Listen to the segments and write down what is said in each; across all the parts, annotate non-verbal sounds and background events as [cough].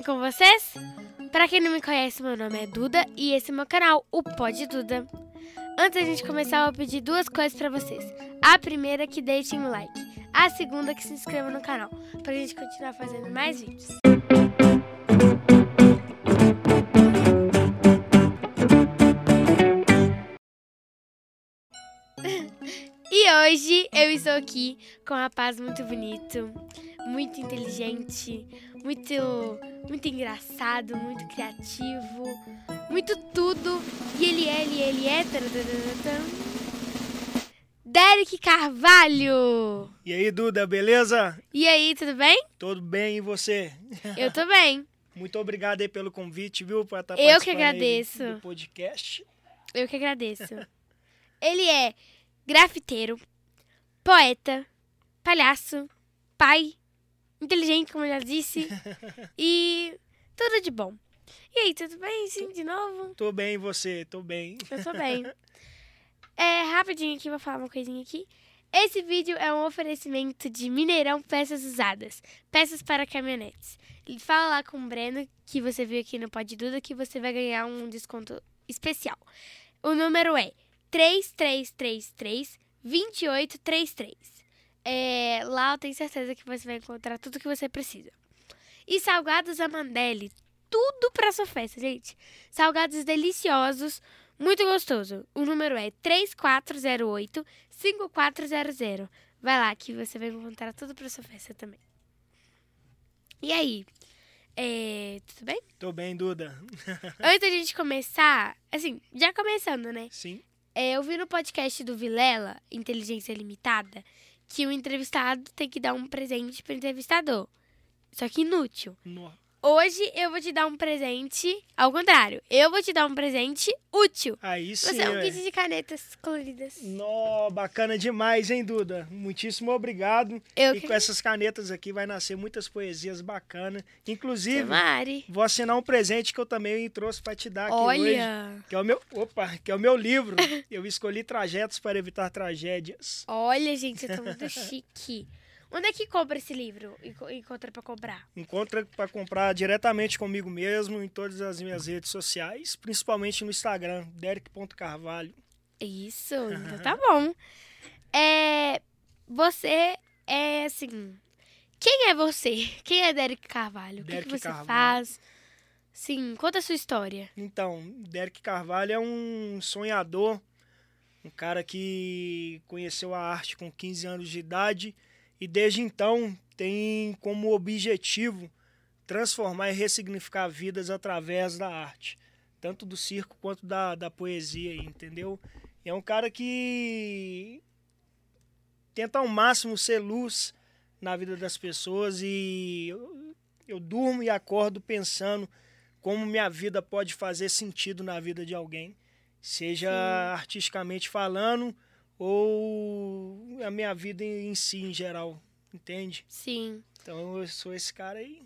bem com vocês? Pra quem não me conhece, meu nome é Duda e esse é meu canal, o Pod Duda. Antes da gente começar, eu vou pedir duas coisas pra vocês. A primeira é que deixem um like. A segunda é que se inscrevam no canal, pra gente continuar fazendo mais vídeos. [laughs] E hoje eu estou aqui com um rapaz muito bonito, muito inteligente, muito, muito engraçado, muito criativo, muito tudo. E ele é, ele é, ele é. Derek Carvalho! E aí, Duda, beleza? E aí, tudo bem? Tudo bem e você? Eu tô bem. [laughs] Muito obrigado aí pelo convite, viu? Por estar Eu que agradeço. Do podcast. Eu que agradeço. [laughs] Ele é grafiteiro, poeta, palhaço, pai, inteligente, como eu já disse, [laughs] e tudo de bom. E aí, tudo bem? Sim, de novo? Tô bem você? Tô bem. Eu tô bem. É, rapidinho aqui, vou falar uma coisinha aqui. Esse vídeo é um oferecimento de Mineirão Peças Usadas, peças para caminhonetes. Fala lá com o Breno, que você viu aqui no Pod Duda, que você vai ganhar um desconto especial. O número é 3333 2833. É, lá eu tenho certeza que você vai encontrar tudo que você precisa. E salgados Amandelli, tudo para sua festa, gente. Salgados deliciosos, muito gostoso. O número é 3408 5400. Vai lá que você vai encontrar tudo para sua festa também. E aí? É, tudo bem? Tô bem, Duda. [laughs] Antes da gente começar, assim, já começando, né? Sim. É, eu vi no podcast do Vilela, Inteligência Limitada, que o entrevistado tem que dar um presente pro entrevistador. Só que inútil. No- Hoje eu vou te dar um presente, ao contrário, eu vou te dar um presente útil. Aí sim, Você é um kit de canetas coloridas. Nó, bacana demais, hein, Duda? Muitíssimo obrigado. Eu e que com essas canetas aqui vai nascer muitas poesias bacanas. Inclusive, Mari. vou assinar um presente que eu também trouxe pra te dar aqui hoje. Olha, Que é o meu, opa, que é o meu livro. [laughs] Eu escolhi trajetos para evitar tragédias. olha, gente, eu tô muito [laughs] chique. Onde é que compra esse livro? Enco- Encontra pra comprar? Encontra para comprar diretamente comigo mesmo em todas as minhas redes sociais, principalmente no Instagram, derek.carvalho. Isso, então tá bom. É, você é assim. Quem é você? Quem é Derek Carvalho? o que, Derek que você Carvalho. faz? Sim, conta a sua história. Então, Derek Carvalho é um sonhador, um cara que conheceu a arte com 15 anos de idade e desde então tem como objetivo transformar e ressignificar vidas através da arte, tanto do circo quanto da, da poesia, entendeu? E é um cara que tenta ao máximo ser luz na vida das pessoas e eu, eu durmo e acordo pensando como minha vida pode fazer sentido na vida de alguém, seja Sim. artisticamente falando ou a minha vida em, em si em geral, entende? Sim. Então eu sou esse cara aí,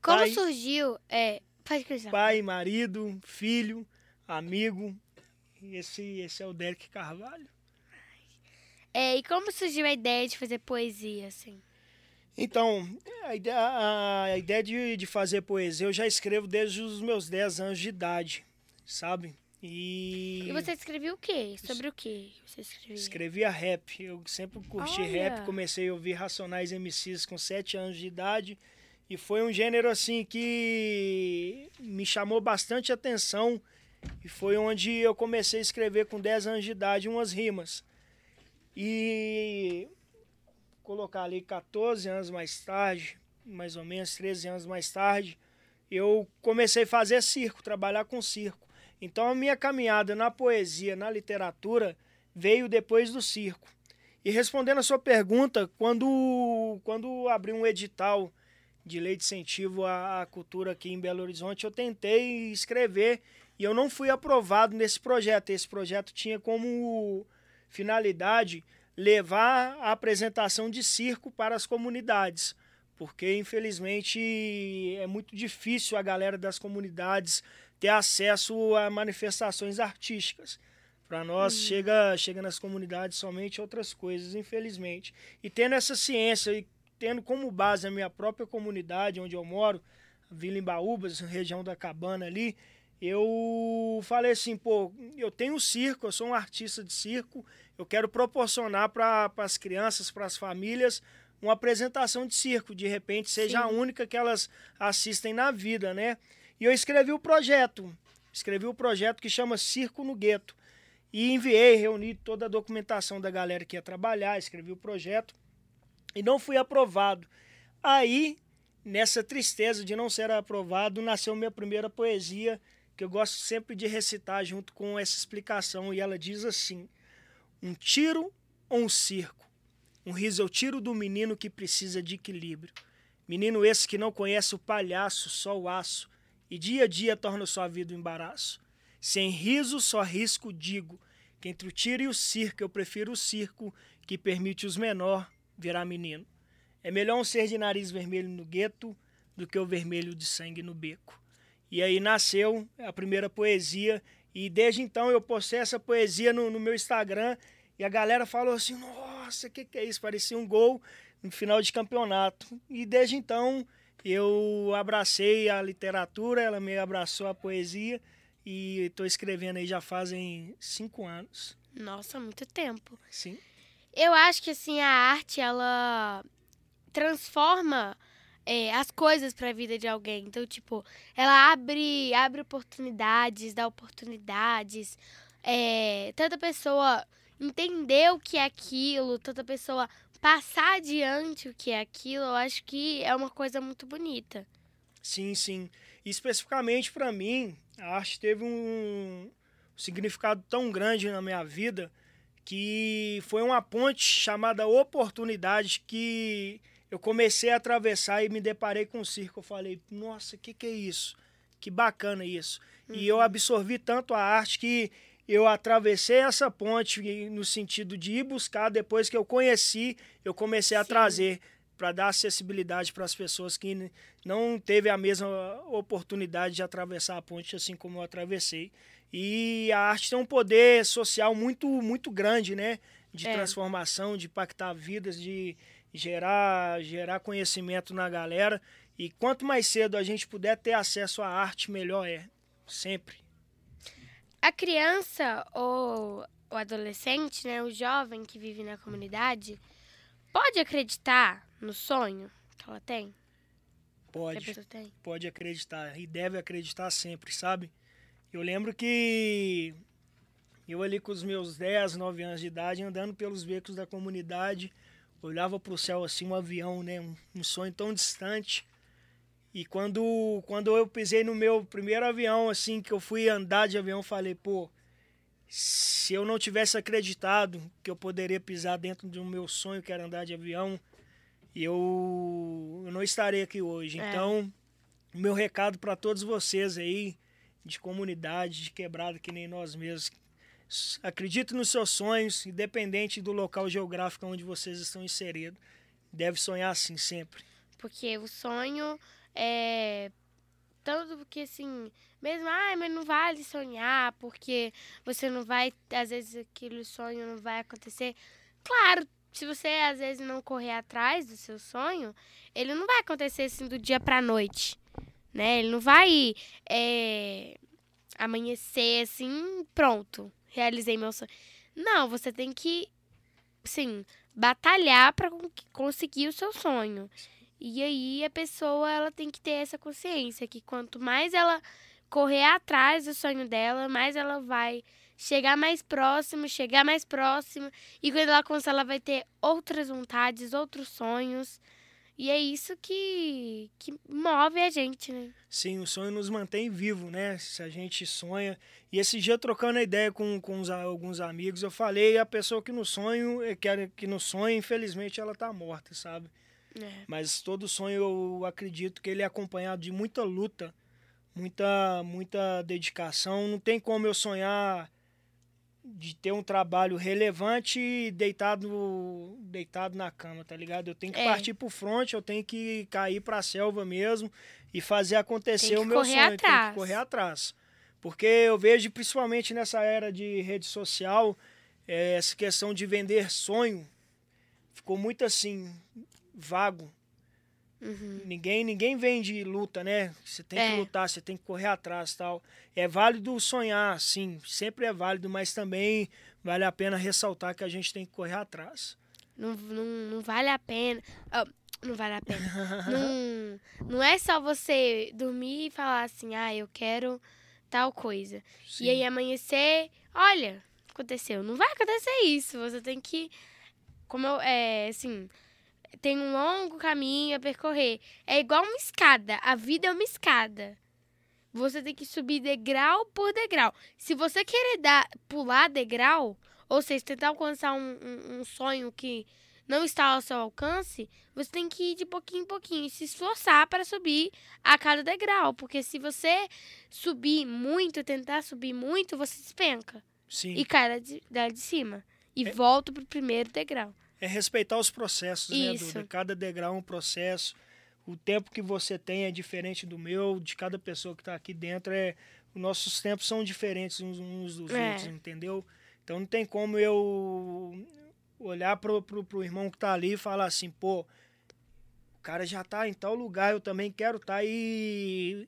Como Pai. surgiu? É, pode continuar. pai, marido, filho, amigo. Esse, esse é o Derek Carvalho. É, e como surgiu a ideia de fazer poesia, assim? Então, a ideia, a- a ideia de, de fazer poesia eu já escrevo desde os meus 10 anos de idade, sabe? E, E você escreveu o quê? Sobre o quê você escrevia? escrevia rap. Eu sempre curti Olha! rap, comecei a ouvir Racionais MCs com 7 anos de idade. E foi um gênero assim que me chamou bastante atenção. E foi onde eu comecei a escrever com 10 anos de idade umas rimas. E colocar ali 14 anos mais tarde, mais ou menos 13 anos mais tarde, eu comecei a fazer circo, trabalhar com circo. Então a minha caminhada na poesia, na literatura, veio depois do circo. E respondendo a sua pergunta, quando, quando abri um edital de lei de incentivo à cultura aqui em Belo Horizonte, eu tentei escrever e eu não fui aprovado nesse projeto. Esse projeto tinha como finalidade levar a apresentação de circo para as comunidades, porque infelizmente é muito difícil a galera das comunidades ter acesso a manifestações artísticas. Para nós chega chega nas comunidades somente outras coisas, infelizmente. E tendo essa ciência e tendo como base a minha própria comunidade onde eu moro, Vila Embaúbas, região da Cabana ali, eu falei assim, pô, eu tenho circo, eu sou um artista de circo, eu quero proporcionar para as crianças, para as famílias, uma apresentação de circo, de repente seja Sim. a única que elas assistem na vida, né? E eu escrevi o projeto, escrevi o projeto que chama Circo no Gueto. E enviei, reuni toda a documentação da galera que ia trabalhar, escrevi o projeto e não fui aprovado. Aí, nessa tristeza de não ser aprovado, nasceu minha primeira poesia, que eu gosto sempre de recitar junto com essa explicação, e ela diz assim: Um tiro ou um circo? Um riso eu tiro do menino que precisa de equilíbrio. Menino esse que não conhece o palhaço, só o aço, e dia a dia torna sua vida um embaraço. Sem riso, só risco digo, que entre o tiro e o circo eu prefiro o circo, que permite os menor virar menino. É melhor um ser de nariz vermelho no gueto do que o vermelho de sangue no beco. E aí nasceu a primeira poesia, e desde então eu postei essa poesia no, no meu Instagram, e a galera falou assim: nossa, o que, que é isso? Parecia um gol no final de campeonato. E desde então eu abracei a literatura, ela me abraçou a poesia, e estou escrevendo aí já fazem cinco anos. Nossa, muito tempo. Sim. Eu acho que assim a arte ela transforma é, as coisas para a vida de alguém. Então, tipo, ela abre, abre oportunidades, dá oportunidades. É, tanta pessoa entender o que é aquilo, tanta pessoa passar adiante o que é aquilo, eu acho que é uma coisa muito bonita. Sim, sim. E especificamente para mim, a arte teve um significado tão grande na minha vida que foi uma ponte chamada Oportunidade que eu comecei a atravessar e me deparei com o circo. Eu falei, nossa, o que, que é isso? Que bacana isso. Uhum. E eu uhum. absorvi tanto a arte que eu atravessei essa ponte no sentido de ir buscar, depois que eu conheci, eu comecei a Sim. trazer para dar acessibilidade para as pessoas que não teve a mesma oportunidade de atravessar a ponte assim como eu atravessei. E a arte tem um poder social muito, muito grande, né? De é. transformação, de impactar vidas, de gerar, gerar conhecimento na galera. E quanto mais cedo a gente puder ter acesso à arte, melhor é. Sempre. A criança ou o adolescente, né, o jovem que vive na comunidade, pode acreditar no sonho que ela tem? Pode. Tem? Pode acreditar. E deve acreditar sempre, sabe? Eu lembro que eu ali com os meus 10, 9 anos de idade, andando pelos becos da comunidade, olhava para o céu assim, um avião, né? Um, um, sonho tão distante. E quando, quando eu pisei no meu primeiro avião, assim, que eu fui andar de avião, falei, pô, se eu não tivesse acreditado que eu poderia pisar dentro do meu sonho, que era andar de avião, eu, eu não estaria aqui hoje. É. Então, meu recado para todos vocês aí, de comunidade, de quebrada que nem nós mesmos. Acredite nos seus sonhos, independente do local geográfico onde vocês estão inseridos. Deve sonhar assim sempre. Porque o sonho é. Tanto porque assim, mesmo, ah, mas não vale sonhar, porque você não vai, às vezes aquele sonho não vai acontecer. Claro, se você às vezes não correr atrás do seu sonho, ele não vai acontecer assim do dia pra noite né? Ele não vai é, amanhecer assim, pronto, realizei meu sonho. Não, você tem que, sim, batalhar para conseguir o seu sonho. E aí a pessoa ela tem que ter essa consciência que quanto mais ela correr atrás do sonho dela, mais ela vai chegar mais próximo, chegar mais próximo. E quando ela conseguir, ela vai ter outras vontades, outros sonhos. E é isso que, que move a gente, né? Sim, o sonho nos mantém vivo, né? Se a gente sonha. E esse dia, trocando a ideia com, com os, alguns amigos, eu falei, a pessoa que no sonho, eh, que, que no sonho, infelizmente, ela tá morta, sabe? É. Mas todo sonho eu acredito que ele é acompanhado de muita luta, muita, muita dedicação. Não tem como eu sonhar de ter um trabalho relevante deitado deitado na cama, tá ligado? Eu tenho que é. partir pro front, eu tenho que cair pra selva mesmo e fazer acontecer o meu sonho, atrás. tenho que correr atrás. Porque eu vejo principalmente nessa era de rede social, é, essa questão de vender sonho ficou muito assim vago. Uhum. Ninguém, ninguém vem de luta, né? Você tem que É. lutar, você tem que correr atrás tal. É válido sonhar, sim, sempre é válido, mas também vale a pena ressaltar que a gente tem que correr atrás. Não, não, não vale a pena. ah, não vale a pena. [laughs] não, não é só você dormir e falar assim, ah, eu quero tal coisa. Sim. E aí amanhecer, olha, aconteceu. Não vai acontecer isso. Você tem que. Como eu, é, assim, tem um longo caminho a percorrer. É igual uma escada. A vida é uma escada. Você tem que subir degrau por degrau. Se você querer dar, pular degrau, ou seja, tentar alcançar um, um, um sonho que não está ao seu alcance, você tem que ir de pouquinho em pouquinho, e se esforçar para subir a cada degrau. Porque se você subir muito, tentar subir muito, você despenca Sim. e cai lá de, lá de cima. E É. volta pro primeiro degrau. É respeitar os processos, né, Isso. Duda? Cada degrau é um processo. O tempo que você tem é diferente do meu, de cada pessoa que está aqui dentro. É, os nossos tempos são diferentes uns, uns dos É. outros, entendeu? Então não tem como eu olhar pro, pro, pro irmão que tá ali e falar assim, pô, o cara já tá em tal lugar, eu também quero estar tá e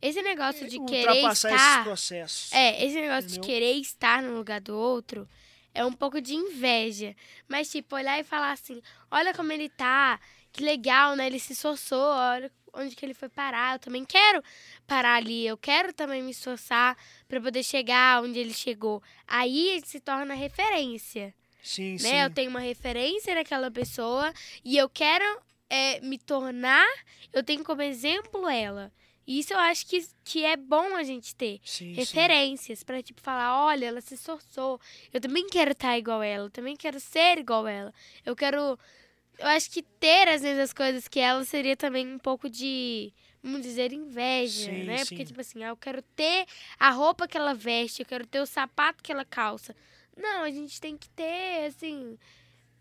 Esse negócio de querer ultrapassar esses estar. processos. É, esse negócio Entendeu? de querer estar no lugar do outro é um pouco de inveja. Mas, tipo, olhar e falar assim: olha como ele tá, que legal, né? Ele se esforçou, olha onde que ele foi parar. Eu também quero parar ali, eu quero também me esforçar para poder chegar onde ele chegou. Aí ele se torna referência. Sim, sim. né? Eu tenho uma referência naquela pessoa e eu quero é, me tornar, eu tenho como exemplo ela. E isso eu acho que, que é bom a gente ter. sim. Referências pra, tipo, falar, olha, ela se esforçou. Eu também quero estar igual ela. Eu também quero ser igual ela. Eu quero... Eu acho que ter as mesmas coisas que ela seria também um pouco de, vamos dizer, inveja, Sim, né? sim. Porque, tipo assim, ah, eu quero ter a roupa que ela veste, eu quero ter o sapato que ela calça. Não, a gente tem que ter, assim,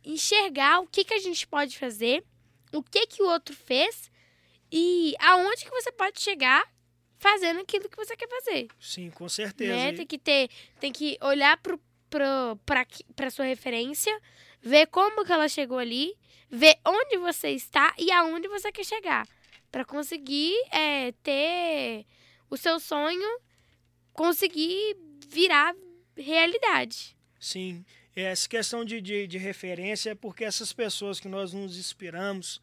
enxergar o que, que a gente pode fazer, o que, que o outro fez e aonde que você pode chegar fazendo aquilo que você quer fazer. Sim, com certeza. Né? Tem que ter, tem que olhar pro, pro, pra, pra sua referência, ver como que ela chegou ali, ver onde você está e aonde você quer chegar. Pra conseguir é, ter o seu sonho, conseguir virar realidade. Sim, essa questão de, de, de referência é porque essas pessoas que nós nos inspiramos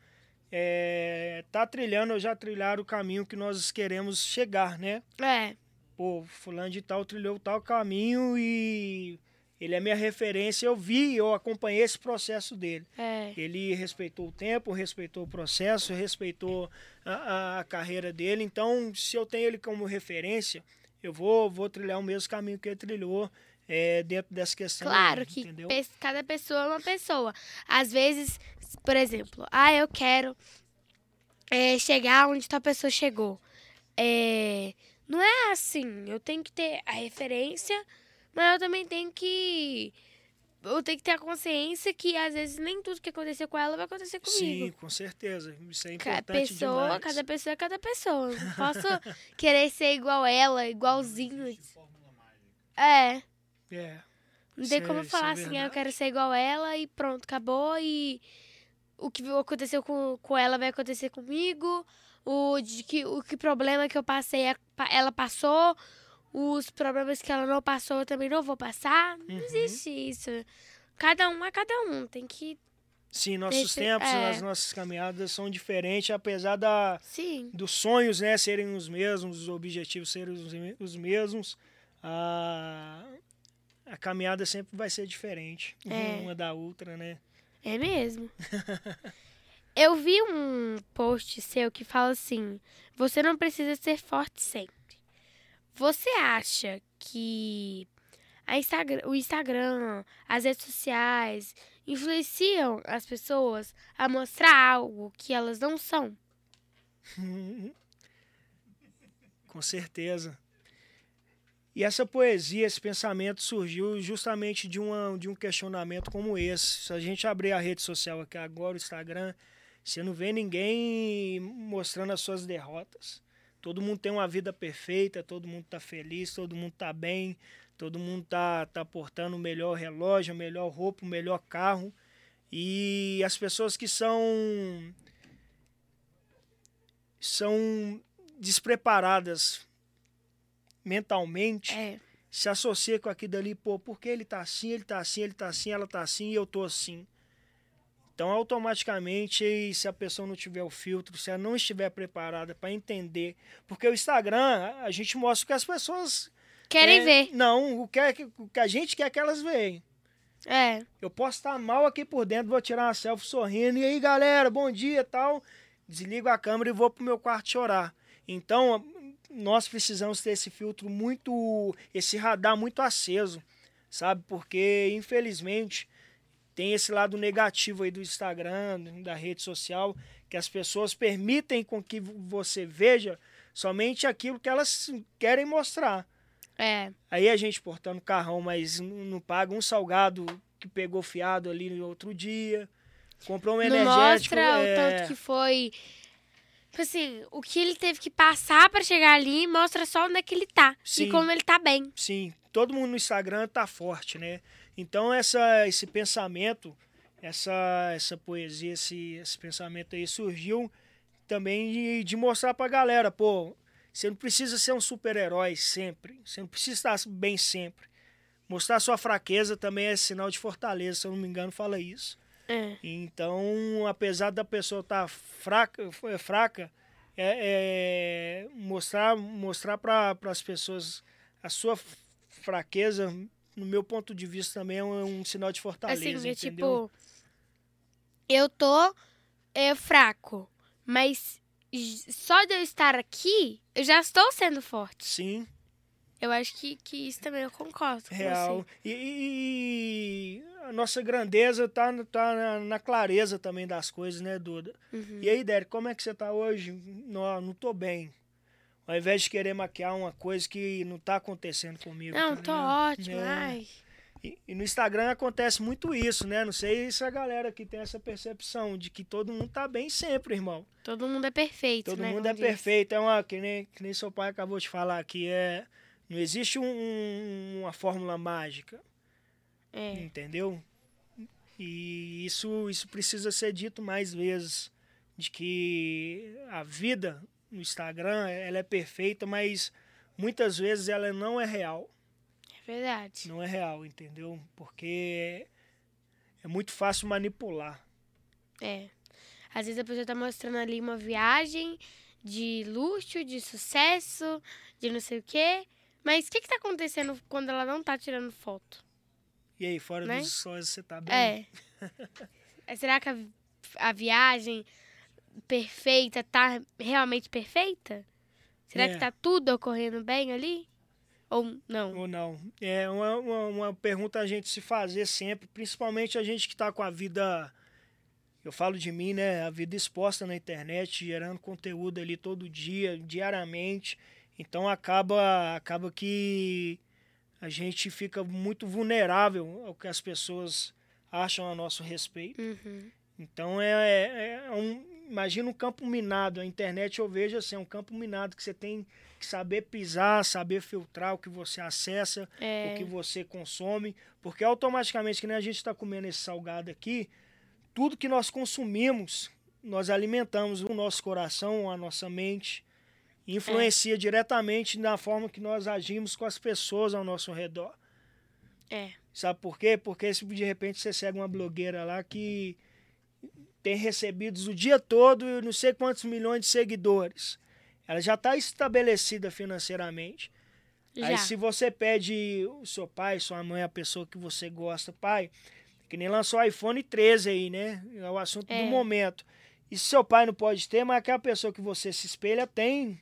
é, tá trilhando ou já trilharam o caminho que nós queremos chegar, né? É, Pô, fulano de tal trilhou tal caminho e ele é minha referência, eu vi, eu acompanhei esse processo dele. é. Ele respeitou o tempo, respeitou o processo, respeitou a, a- a carreira dele. Então, se eu tenho ele como referência, eu vou, vou trilhar o mesmo caminho que ele trilhou é, dentro dessa questão. Claro aí, que entendeu? cada pessoa é uma pessoa. Às vezes, por exemplo, ah, eu quero é, chegar onde tal pessoa chegou. É, não é assim. Eu tenho que ter a referência, mas eu também tenho que. Eu tenho que ter a consciência que às vezes nem tudo que aconteceu com ela vai acontecer comigo. Sim, com certeza. Isso é Cada importante pessoa, demais. cada pessoa é cada pessoa. Não posso [laughs] querer ser igual ela, igualzinho. É. É, Não tem como é- eu isso é falar assim, ah, eu quero ser igual ela e pronto, acabou. E o que aconteceu com, com ela vai acontecer comigo. O, de que, o que problema que eu passei, pa- ela passou. Os problemas que ela não passou, eu também não vou passar. Não Uhum. existe isso. Cada um é cada um. Tem que. Sim, nossos tempos, é. as nossas caminhadas são diferentes, apesar da, Sim. dos sonhos né, serem os mesmos, os objetivos serem os mesmos. A, a caminhada sempre vai ser diferente É. uma da outra, né? É mesmo. [laughs] Eu vi um post seu que fala assim: você não precisa ser forte sempre. Você acha que Instagram, o Instagram, as redes sociais influenciam as pessoas a mostrar algo que elas não são? [laughs] Com certeza. E essa poesia, esse pensamento surgiu justamente de, uma, de um questionamento como esse. Se a gente abrir a rede social aqui agora, o Instagram, você não vê ninguém mostrando as suas derrotas. Todo mundo tem uma vida perfeita, todo mundo está feliz, todo mundo está bem, todo mundo está tá portando o melhor relógio, a melhor roupa, o melhor carro. E as pessoas que são são despreparadas mentalmente É. se associa com aquilo dali, pô, porque ele tá assim, ele tá assim, ele tá assim, ela tá assim e eu tô assim. Então, automaticamente, se a pessoa não tiver o filtro, se ela não estiver preparada para entender, porque o Instagram, a gente mostra o que as pessoas Querem é, ver. Não, o que, é que- o que a gente quer que elas vejam. É. Eu posso estar mal aqui por dentro, vou tirar uma selfie sorrindo. E aí, galera, bom dia tal. Desligo a câmera e vou pro meu quarto chorar. Então, nós precisamos ter esse filtro muito. esse radar muito aceso, sabe? Porque, infelizmente, tem esse lado negativo aí do Instagram, da rede social, que as pessoas permitem com que você veja somente aquilo que elas querem mostrar. É. Aí a gente portando carrão, mas não paga um salgado que pegou fiado ali no outro dia. Comprou um Não energético. mostra o é, tanto que foi. Tipo assim, o que ele teve que passar pra chegar ali mostra só onde é que ele tá. Sim. E como ele tá bem. Sim, todo mundo no Instagram tá forte, né? Então essa, esse pensamento, essa, essa poesia, esse, esse pensamento aí surgiu também de, de mostrar pra galera, pô, você não precisa ser um super-herói sempre, você não precisa estar bem sempre. Mostrar sua fraqueza também é sinal de fortaleza, se eu não me engano, fala isso. É. Então, apesar da pessoa estar fraca, é, fraca é, é mostrar mostrar para as pessoas a sua fraqueza, no meu ponto de vista, também é um, um sinal de fortaleza. Assim, é entendeu? tipo. Eu tô é, fraco. Mas só de eu estar aqui, eu já estou sendo forte. Sim, Eu acho que, que isso também eu concordo com real. você. E, e- a nossa grandeza tá, tá na, na clareza também das coisas, né, Duda? Uhum. E aí, Derek, como é que você tá hoje? Não, não tô bem. Ao invés de querer maquiar uma coisa que não tá acontecendo comigo. Não, tá tô ótimo. É. Ai. E, e no Instagram acontece muito isso, né? Não sei se a galera que tem essa percepção de que todo mundo tá bem sempre, irmão. Todo mundo é perfeito, Todo né? mundo como é diz. perfeito. É uma, que, nem, que nem seu pai acabou de falar aqui. É, não existe um- um- uma fórmula mágica, É. entendeu? E isso, isso precisa ser dito mais vezes. De que a vida no Instagram ela é perfeita, mas muitas vezes ela não é real. É verdade. Não é real, entendeu? Porque é muito fácil manipular. É. Às vezes a pessoa tá mostrando ali uma viagem de luxo, de sucesso, de não sei o quê. Mas o que que tá acontecendo quando ela não tá tirando foto? E aí, fora Né? dos sóis, você tá bem? É. É, Será que a, a viagem perfeita tá realmente perfeita? Será É. que tá tudo ocorrendo bem ali? Ou não? Ou não? É uma, uma, uma pergunta a gente se fazer sempre, principalmente a gente que tá com a vida. Eu falo de mim, né? A vida exposta na internet, gerando conteúdo ali todo dia, diariamente. Então acaba, acaba que a gente fica muito vulnerável ao que as pessoas acham a nosso respeito. Uhum. Então é, é- é um. Imagina um campo minado. A internet eu vejo assim, é um campo minado que você tem que saber pisar, saber filtrar o que você acessa, É. o que você consome. Porque automaticamente, que nem a gente está comendo esse salgado aqui, tudo que nós consumimos, nós alimentamos o nosso coração, a nossa mente. Influencia diretamente na forma que nós agimos com as pessoas ao nosso redor. É. Sabe por quê? Porque se de repente você segue uma blogueira lá que tem recebidos o dia todo e não sei quantos milhões de seguidores. Ela já está estabelecida financeiramente. Já. Aí se você pede o seu pai, sua mãe, a pessoa que você gosta, pai, que nem lançou o iPhone 13 aí, né? É o assunto É. do momento. E se seu pai não pode ter, mas aquela pessoa que você se espelha tem.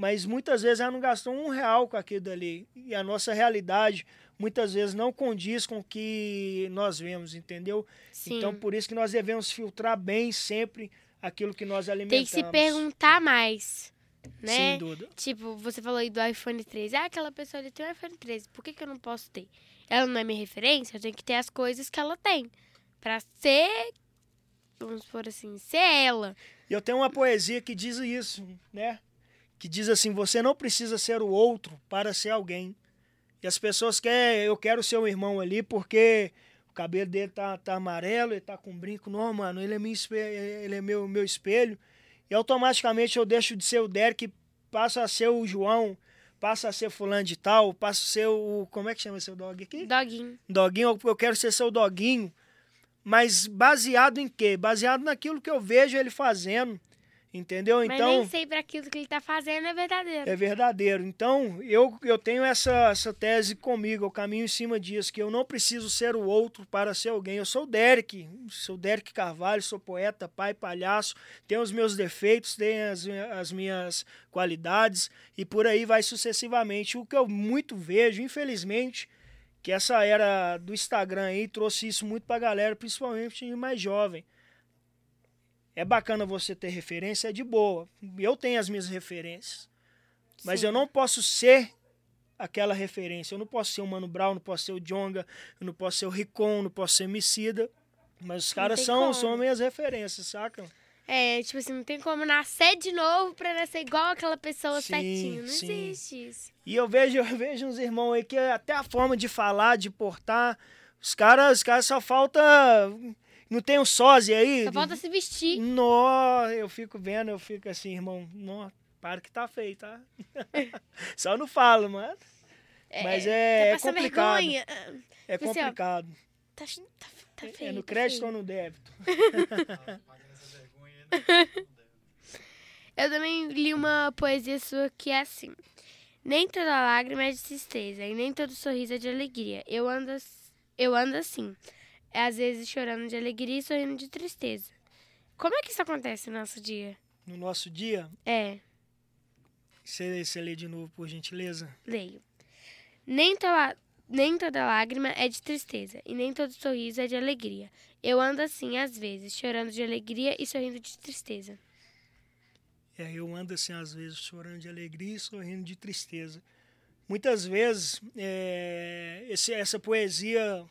Mas muitas vezes ela não gastou um real com aquilo dali. E a nossa realidade muitas vezes não condiz com o que nós vemos, entendeu? Sim. Então por isso que nós devemos filtrar bem sempre aquilo que nós Tem alimentamos. que se perguntar mais, né? Sem dúvida. Tipo, você falou aí do iPhone 13. Ah, aquela pessoa ali tem um iPhone 13. Por que, que eu não posso ter? Ela não é minha referência, eu tenho que ter as coisas que ela tem. Pra ser, vamos por assim, ser ela. E eu tenho uma poesia que diz isso, né? Que diz assim: você não precisa ser o outro para ser alguém. E as pessoas querem, eu quero ser um irmão ali porque O cabelo dele tá, tá amarelo, ele tá com brinco. Não, mano, ele é, minha, ele é meu, meu espelho. E automaticamente eu deixo de ser o Derek, passa a ser o João, passa a ser fulano de tal, passa a ser o. Como é que chama seu dog aqui? Doguinho. Doguinho, eu quero ser seu doguinho. Mas baseado em quê? Baseado naquilo que eu vejo ele fazendo. Entendeu? Mas então. nem sempre aquilo que ele tá fazendo é verdadeiro. É verdadeiro. Então, eu, eu tenho essa, essa tese comigo, eu caminho em cima disso, que eu não preciso ser o outro para ser alguém. Eu sou o Derek, sou Derek Carvalho, sou poeta, pai, palhaço, tenho os meus defeitos, tenho as, as minhas qualidades, e por aí vai sucessivamente. O que eu muito vejo, infelizmente, que essa era do Instagram aí trouxe isso muito pra galera, principalmente mais jovem. É bacana você ter referência, é de boa. Eu tenho as minhas referências. Mas Sim. eu não posso ser aquela referência. Eu não posso ser o Mano Brown, não posso ser o Jonga, eu não posso ser o Ricon, não posso ser Emicida. Mas os caras são, como. são minhas referências, saca? É, tipo assim, não tem como nascer de novo pra nascer igual aquela pessoa Sim, certinho. Não sim. existe isso. E eu vejo, eu vejo uns irmãos aí que até a forma de falar, de portar, os caras, os caras só falta. Não tem um sósia aí? Só falta se vestir. Nó, eu fico vendo, eu fico assim, irmão, nó, para que tá feio, tá? [laughs] Só não falo, mano. Mas é, tá é passando complicado. vergonha. É Tipo assim, ó, complicado. Tá, tá, tá É- feio. é no crédito ou no débito? [laughs] Eu também li uma poesia sua que é assim. Nem toda lágrima é de tristeza e nem todo sorriso é de alegria. Eu ando, eu ando assim, às vezes chorando de alegria e sorrindo de tristeza. Como é que isso acontece no nosso dia? No nosso dia, É, você, você lê de novo, por gentileza? leio. Nem toda, nem toda lágrima é de tristeza e nem todo sorriso é de alegria. Eu ando assim, às vezes, chorando de alegria e sorrindo de tristeza. É, eu ando assim, às vezes, chorando de alegria e sorrindo de tristeza. Muitas vezes, é, esse, essa poesia,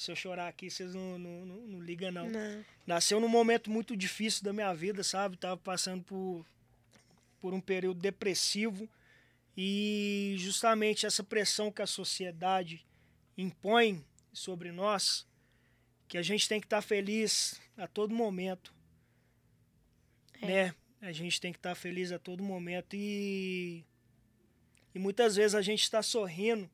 se eu chorar aqui, vocês não, não, não, não ligam, não. Não. Nasceu num momento muito difícil da minha vida, sabe? Tava passando por, por um período depressivo e justamente essa pressão que a sociedade impõe sobre nós, que a gente tem que estar feliz a todo momento, É. né? A gente tem que estar feliz a todo momento e e muitas vezes a gente está sorrindo,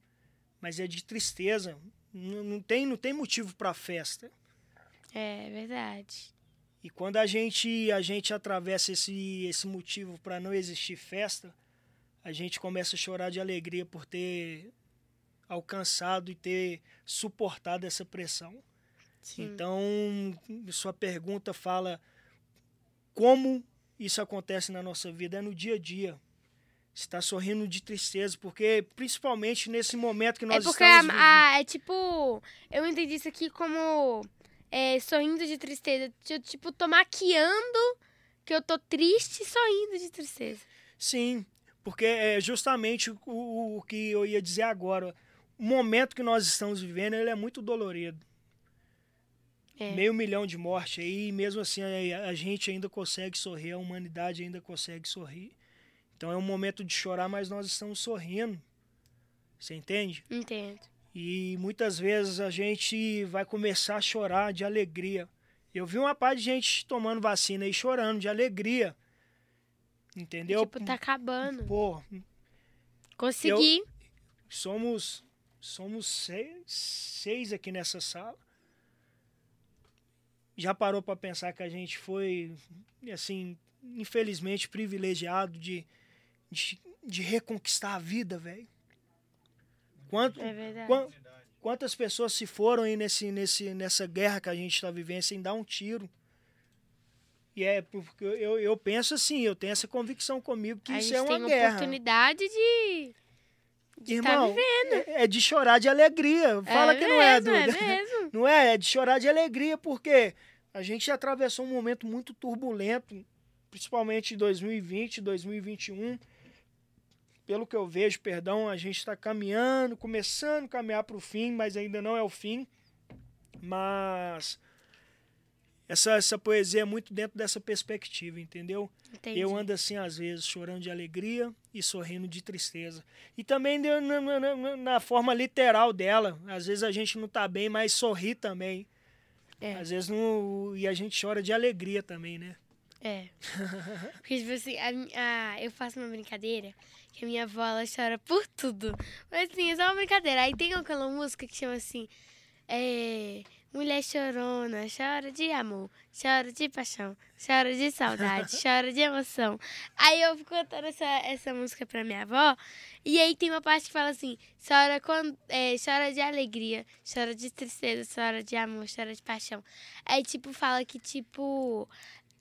mas é de tristeza. Não, não tem não tem motivo para festa. É verdade. E quando a gente a gente atravessa esse esse motivo para não existir festa, a gente começa a chorar de alegria por ter alcançado e ter suportado essa pressão. Sim. Então, sua pergunta fala como isso acontece na nossa vida é no dia a dia. Está sorrindo de tristeza, porque principalmente nesse momento que É nós porque estamos é tipo. Eu entendi isso aqui como é, sorrindo de tristeza. Eu, tipo, tô maquiando que eu tô triste e sorrindo de tristeza. Sim, porque é justamente o, o, o que eu ia dizer agora. O momento que nós estamos vivendo ele é muito dolorido. É. Meio milhão de mortes aí, e mesmo assim a, a gente ainda consegue sorrir, a humanidade ainda consegue sorrir. Então é um momento de chorar, mas nós estamos sorrindo. Você entende? Entendo. E muitas vezes a gente vai começar a chorar de alegria. Eu vi uma parte de gente tomando vacina e chorando de alegria. Entendeu? Tipo, tá acabando. Pô, Consegui. somos somos seis, seis aqui nessa sala. Já parou para pensar que a gente foi assim, infelizmente privilegiado de de, de reconquistar a vida, velho? Quanto, É verdade. quan- quantas pessoas se foram aí nesse, nesse, nessa guerra que a gente está vivendo sem dar um tiro? E é porque eu, eu penso assim, eu tenho essa convicção comigo que a isso gente é uma tem guerra. oportunidade de. de Irmão, tá vivendo. é é de chorar de alegria. Fala é que não é, mesmo, Duda. É mesmo. [laughs] Não é, é de chorar de alegria, porque a gente atravessou um momento muito turbulento, principalmente em 2020, 2021. Pelo que eu vejo, perdão, a gente está caminhando, começando a caminhar para o fim, mas ainda não é o fim. Mas essa, essa poesia é muito dentro dessa perspectiva, entendeu? Entendi. Eu ando assim, às vezes, chorando de alegria e sorrindo de tristeza. E também na, na- na- forma literal dela. Às vezes a gente não tá bem, mas sorri também. É. Às vezes não. E a gente chora de alegria também, né? É. [laughs] Porque, tipo assim, a, a- eu faço uma brincadeira que a minha avó, ela chora por tudo. Mas, assim, é só uma brincadeira. Aí tem aquela música que chama assim... É... Mulher chorona, chora de amor, chora de paixão, chora de saudade, [laughs] chora de emoção. Aí eu fico cantando essa, essa música pra minha avó, e aí tem uma parte que fala assim: chora, quando, é, chora de alegria, chora de tristeza, chora de amor, chora de paixão. Aí, tipo, fala que, tipo,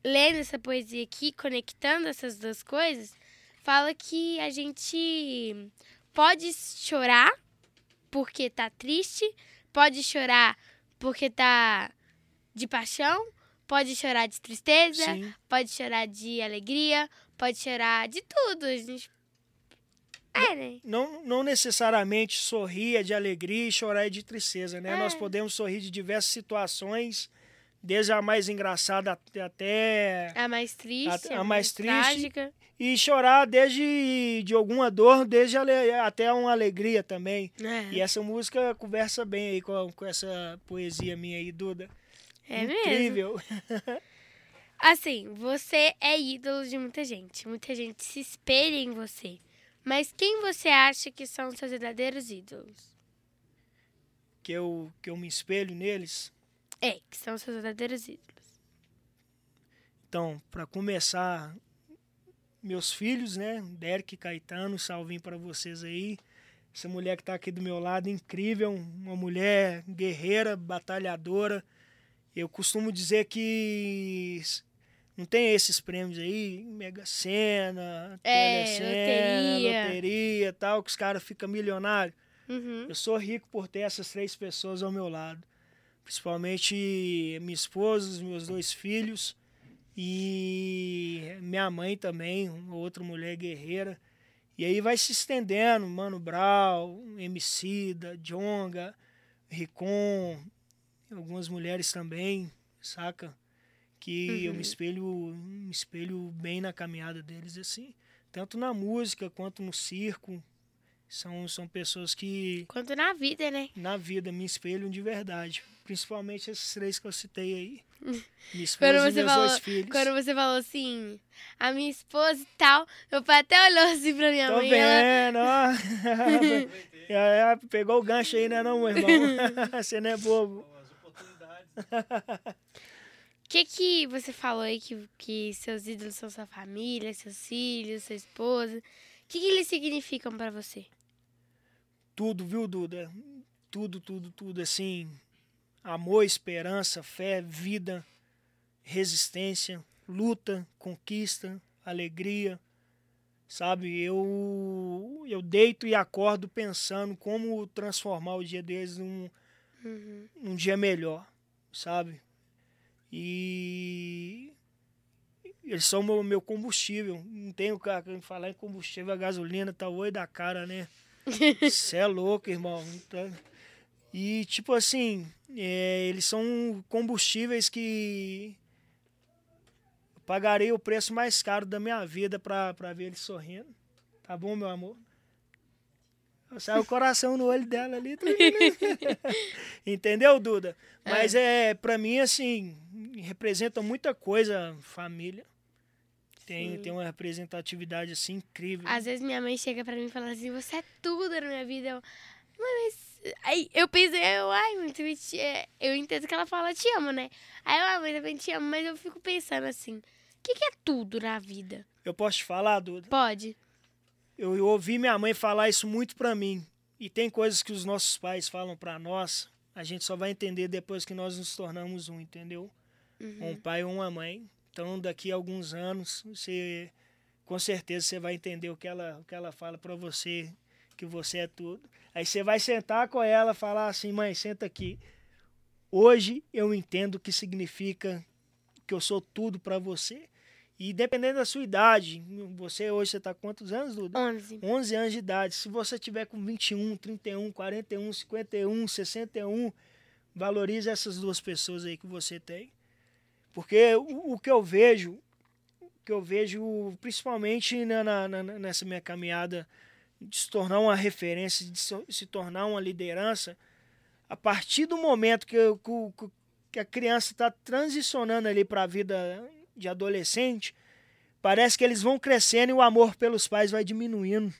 lendo essa poesia aqui, conectando essas duas coisas, fala que a gente pode chorar porque tá triste, pode chorar porque tá de paixão, pode chorar de tristeza, Sim. pode chorar de alegria, pode chorar de tudo. A gente. É, né? Não, não necessariamente sorrir é de alegria e chorar é de tristeza, né? É. Nós podemos sorrir de diversas situações, desde a mais engraçada até- A mais triste, A- a, a mais, mais triste. trágica. E chorar desde de alguma dor, desde até uma alegria também. É, E essa música conversa bem aí com, com essa poesia minha aí, Duda. é mesmo. Incrível. [laughs] Assim, você é ídolo de muita gente. Muita gente se espelha em você. Mas quem você acha que são seus verdadeiros ídolos? Que eu, que eu me espelho neles. É, que são seus verdadeiros ídolos. Então, para começar, meus filhos, né? Derek e Caetano, salvinho para vocês aí. Essa mulher que tá aqui do meu lado, incrível, uma mulher guerreira, batalhadora. Eu costumo dizer que não tem esses prêmios aí, Mega Sena, É, Telecena, loteria. loteria, tal, que os caras ficam milionários. Uhum. Eu sou rico por ter essas três pessoas ao meu lado. Principalmente minha esposa, os meus dois filhos e minha mãe também, outra mulher guerreira. E aí vai se estendendo, Mano Brown, Emicida, Jonga, Ricon, algumas mulheres também, saca? Que eu me espelho, me espelho bem na caminhada deles assim, tanto na música quanto no circo. São, são pessoas que Quanto na vida, né? na vida me espelham de verdade. Principalmente esses três que eu citei aí. [laughs] Minha Quando esposa e você, meus falou, dois filhos. quando você falou assim, a minha esposa e tal, meu pai até olhou assim pra minha Tô mãe. Ela, vendo, ó. [laughs] [laughs] É, é, Pegou o gancho aí, né, não, meu irmão? Você não é bobo. O que que você falou aí que, que seus ídolos são sua família, seus filhos, sua esposa? O que, que eles significam pra você? Tudo, viu, Duda? Tudo, tudo, tudo, assim. Amor, esperança, fé, vida, resistência, luta, conquista, alegria. Sabe, eu, eu deito e acordo pensando como transformar o dia deles num, Uhum. um dia melhor, sabe? E eles são meu, meu combustível. Não tenho cara falar em combustível, a gasolina tá oi da cara, né? [laughs] Você é louco, irmão. Tá- E tipo assim, é, eles são combustíveis que eu pagarei o preço mais caro da minha vida pra, pra ver eles sorrindo. Tá bom, meu amor? Sai o coração no olho dela ali. [laughs] Entendeu, Duda? Mas é, pra mim, assim, representa muita coisa família. Tem, Sim. tem uma representatividade, assim, incrível. Às vezes minha mãe chega pra mim e fala assim, você é tudo na minha vida. Eu, "Mãe, mas... Aí eu pensei, eu, ai, mãe, te... é, eu entendo que ela fala te amo, né? Aí eu, ah, mãe, também te amo, mas eu fico pensando assim, o que, que é tudo na vida? Eu posso te falar, Duda? Pode? Eu, eu ouvi minha mãe falar isso muito pra mim. E tem coisas que os nossos pais falam pra nós, a gente só vai entender depois que nós nos tornamos um, entendeu? Um pai ou uma mãe. Então, daqui a alguns anos, você com certeza você vai entender o que ela, o que ela fala pra você, que você é tudo. Aí você vai sentar com ela e falar assim, mãe, senta aqui. Hoje eu entendo o que significa que eu sou tudo pra você. E dependendo da sua idade, você hoje você tá com quantos anos, Duda? 11. 11 anos de idade. Se você tiver com 21, 31, 41, 51, 61, valorize essas duas pessoas aí que você tem. Porque o, o que eu vejo, o que eu vejo principalmente na, na, na, nessa minha caminhada de se tornar uma referência, de se, tornar uma liderança, a partir do momento que, eu, que, que a criança está transicionando ali para a vida de adolescente, parece que eles vão crescendo e o amor pelos pais vai diminuindo.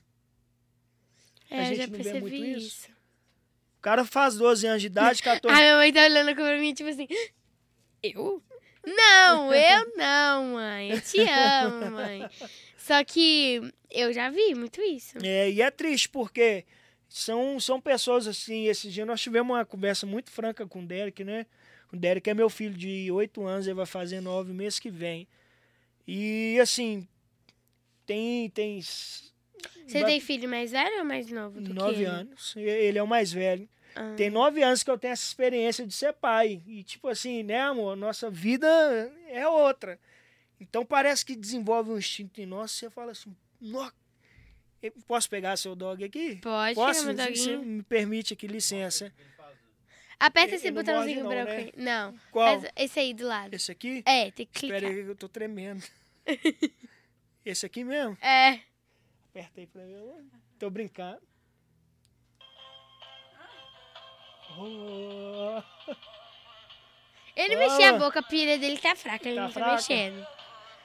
É, a gente já não vê percebi muito isso. isso. O cara faz 12 anos de idade, 14 [laughs] A minha mãe tá olhando pra mim, tipo assim, eu? Não, eu [laughs] não, mãe. Eu te amo, mãe. [laughs] Só que eu já vi muito isso. É, e é triste porque são, são pessoas assim. Esse dia nós tivemos uma conversa muito franca com o Derek, né? O Derek é meu filho de 8 anos, ele vai fazer 9 meses que vem. E assim, tem. tem Você tem filho mais velho ou mais novo? Do 9 que ele? anos. Ele é o mais velho. Ah. Tem nove anos que eu tenho essa experiência de ser pai. E, tipo assim, né, amor? Nossa vida é outra. Então parece que desenvolve um instinto em nós. Você fala assim, "Nó, eu posso pegar seu dog aqui? Pode Posso? meu me permite aqui, licença. Aperta Ele esse botãozinho não, branco né? aí. Não. Qual? Esse aí do lado. Esse aqui? É, tem que Espera clicar. aí, eu tô tremendo. [laughs] Esse aqui mesmo? É. Aperta aí pra mim. Tô brincando. Oh, Ele não mexia a Ah. boca, a pilha dele tá fraca, ele Tá não tá fraca? mexendo.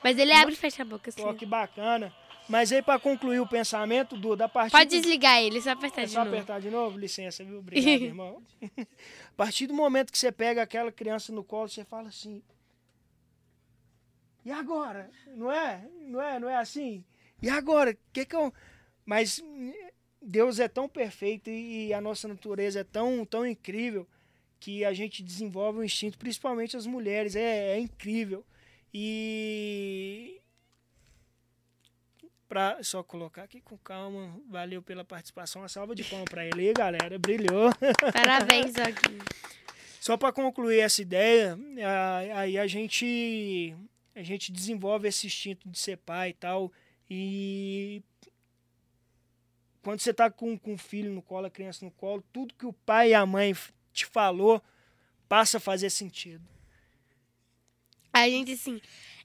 Mas ele abre e fecha a boca assim. Pô, que bacana. Mas aí, pra concluir o pensamento, Duda, a partir Pode do- desligar ele, só apertar É de só novo. apertar de novo? Licença, viu? Obrigado, [laughs] irmão. a partir do momento que você pega aquela criança no colo, você fala assim. E agora? Não é? Não é? Não é assim? E agora? Que que eu... Mas Deus é tão perfeito e a nossa natureza é tão, tão incrível que a gente desenvolve um instinto, principalmente as mulheres. É, é incrível. E Pra só colocar aqui com calma. Valeu pela participação. Uma salva de palmas pra ele aí, galera. Brilhou. [laughs] Parabéns, Doguinho. Só para concluir essa ideia, aí a gente a gente desenvolve esse instinto de ser pai e tal. E quando você tá com, com o filho no colo, a criança no colo, tudo que o pai e a mãe te falou passa a fazer sentido. A gente assim,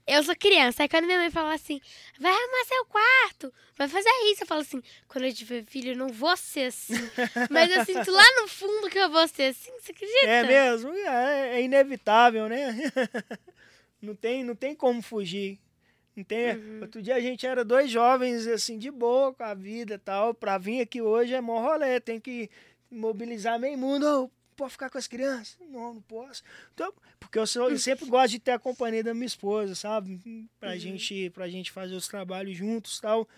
eu sou criança. Aí quando minha mãe fala assim, vai arrumar seu quarto, vai fazer isso. Eu falo assim, quando eu tiver filho, eu não vou ser assim. [laughs] Mas eu sinto lá no fundo que eu vou ser assim, você acredita? É mesmo? É, é inevitável, né? [laughs] não, tem, não tem como fugir. Não tem, Uhum. Outro dia a gente era dois jovens, assim, de boa com a vida e tal. Pra vir aqui hoje é mó rolê, tem que mobilizar meio mundo. Pode ficar com as crianças? Não, não posso. Então, porque eu, sou- eu sempre gosto de ter a companhia da minha esposa, sabe? Pra, Uhum. gente, pra gente fazer os trabalhos juntos e tal.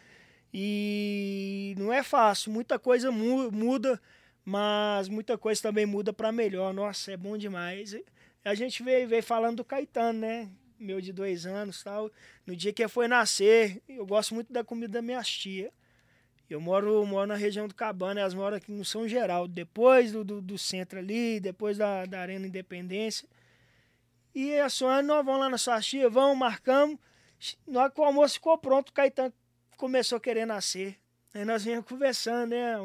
E não é fácil, muita coisa mu- muda, mas muita coisa também muda para melhor. Nossa, é bom demais. A gente veio, veio falando do Caetano, né? Meu de dois anos tal. No dia que ele foi nascer, eu gosto muito da comida da minha tia. Eu moro, moro na região do Cabana, elas moram aqui no São Geraldo, depois do, do, do centro ali, depois da, da Arena Independência. E a Sônia, nós vamos lá na sua tia, vamos, marcamos. Na hora que o almoço ficou pronto, o Caetano começou a querer nascer. Aí nós vinhamos conversando, né?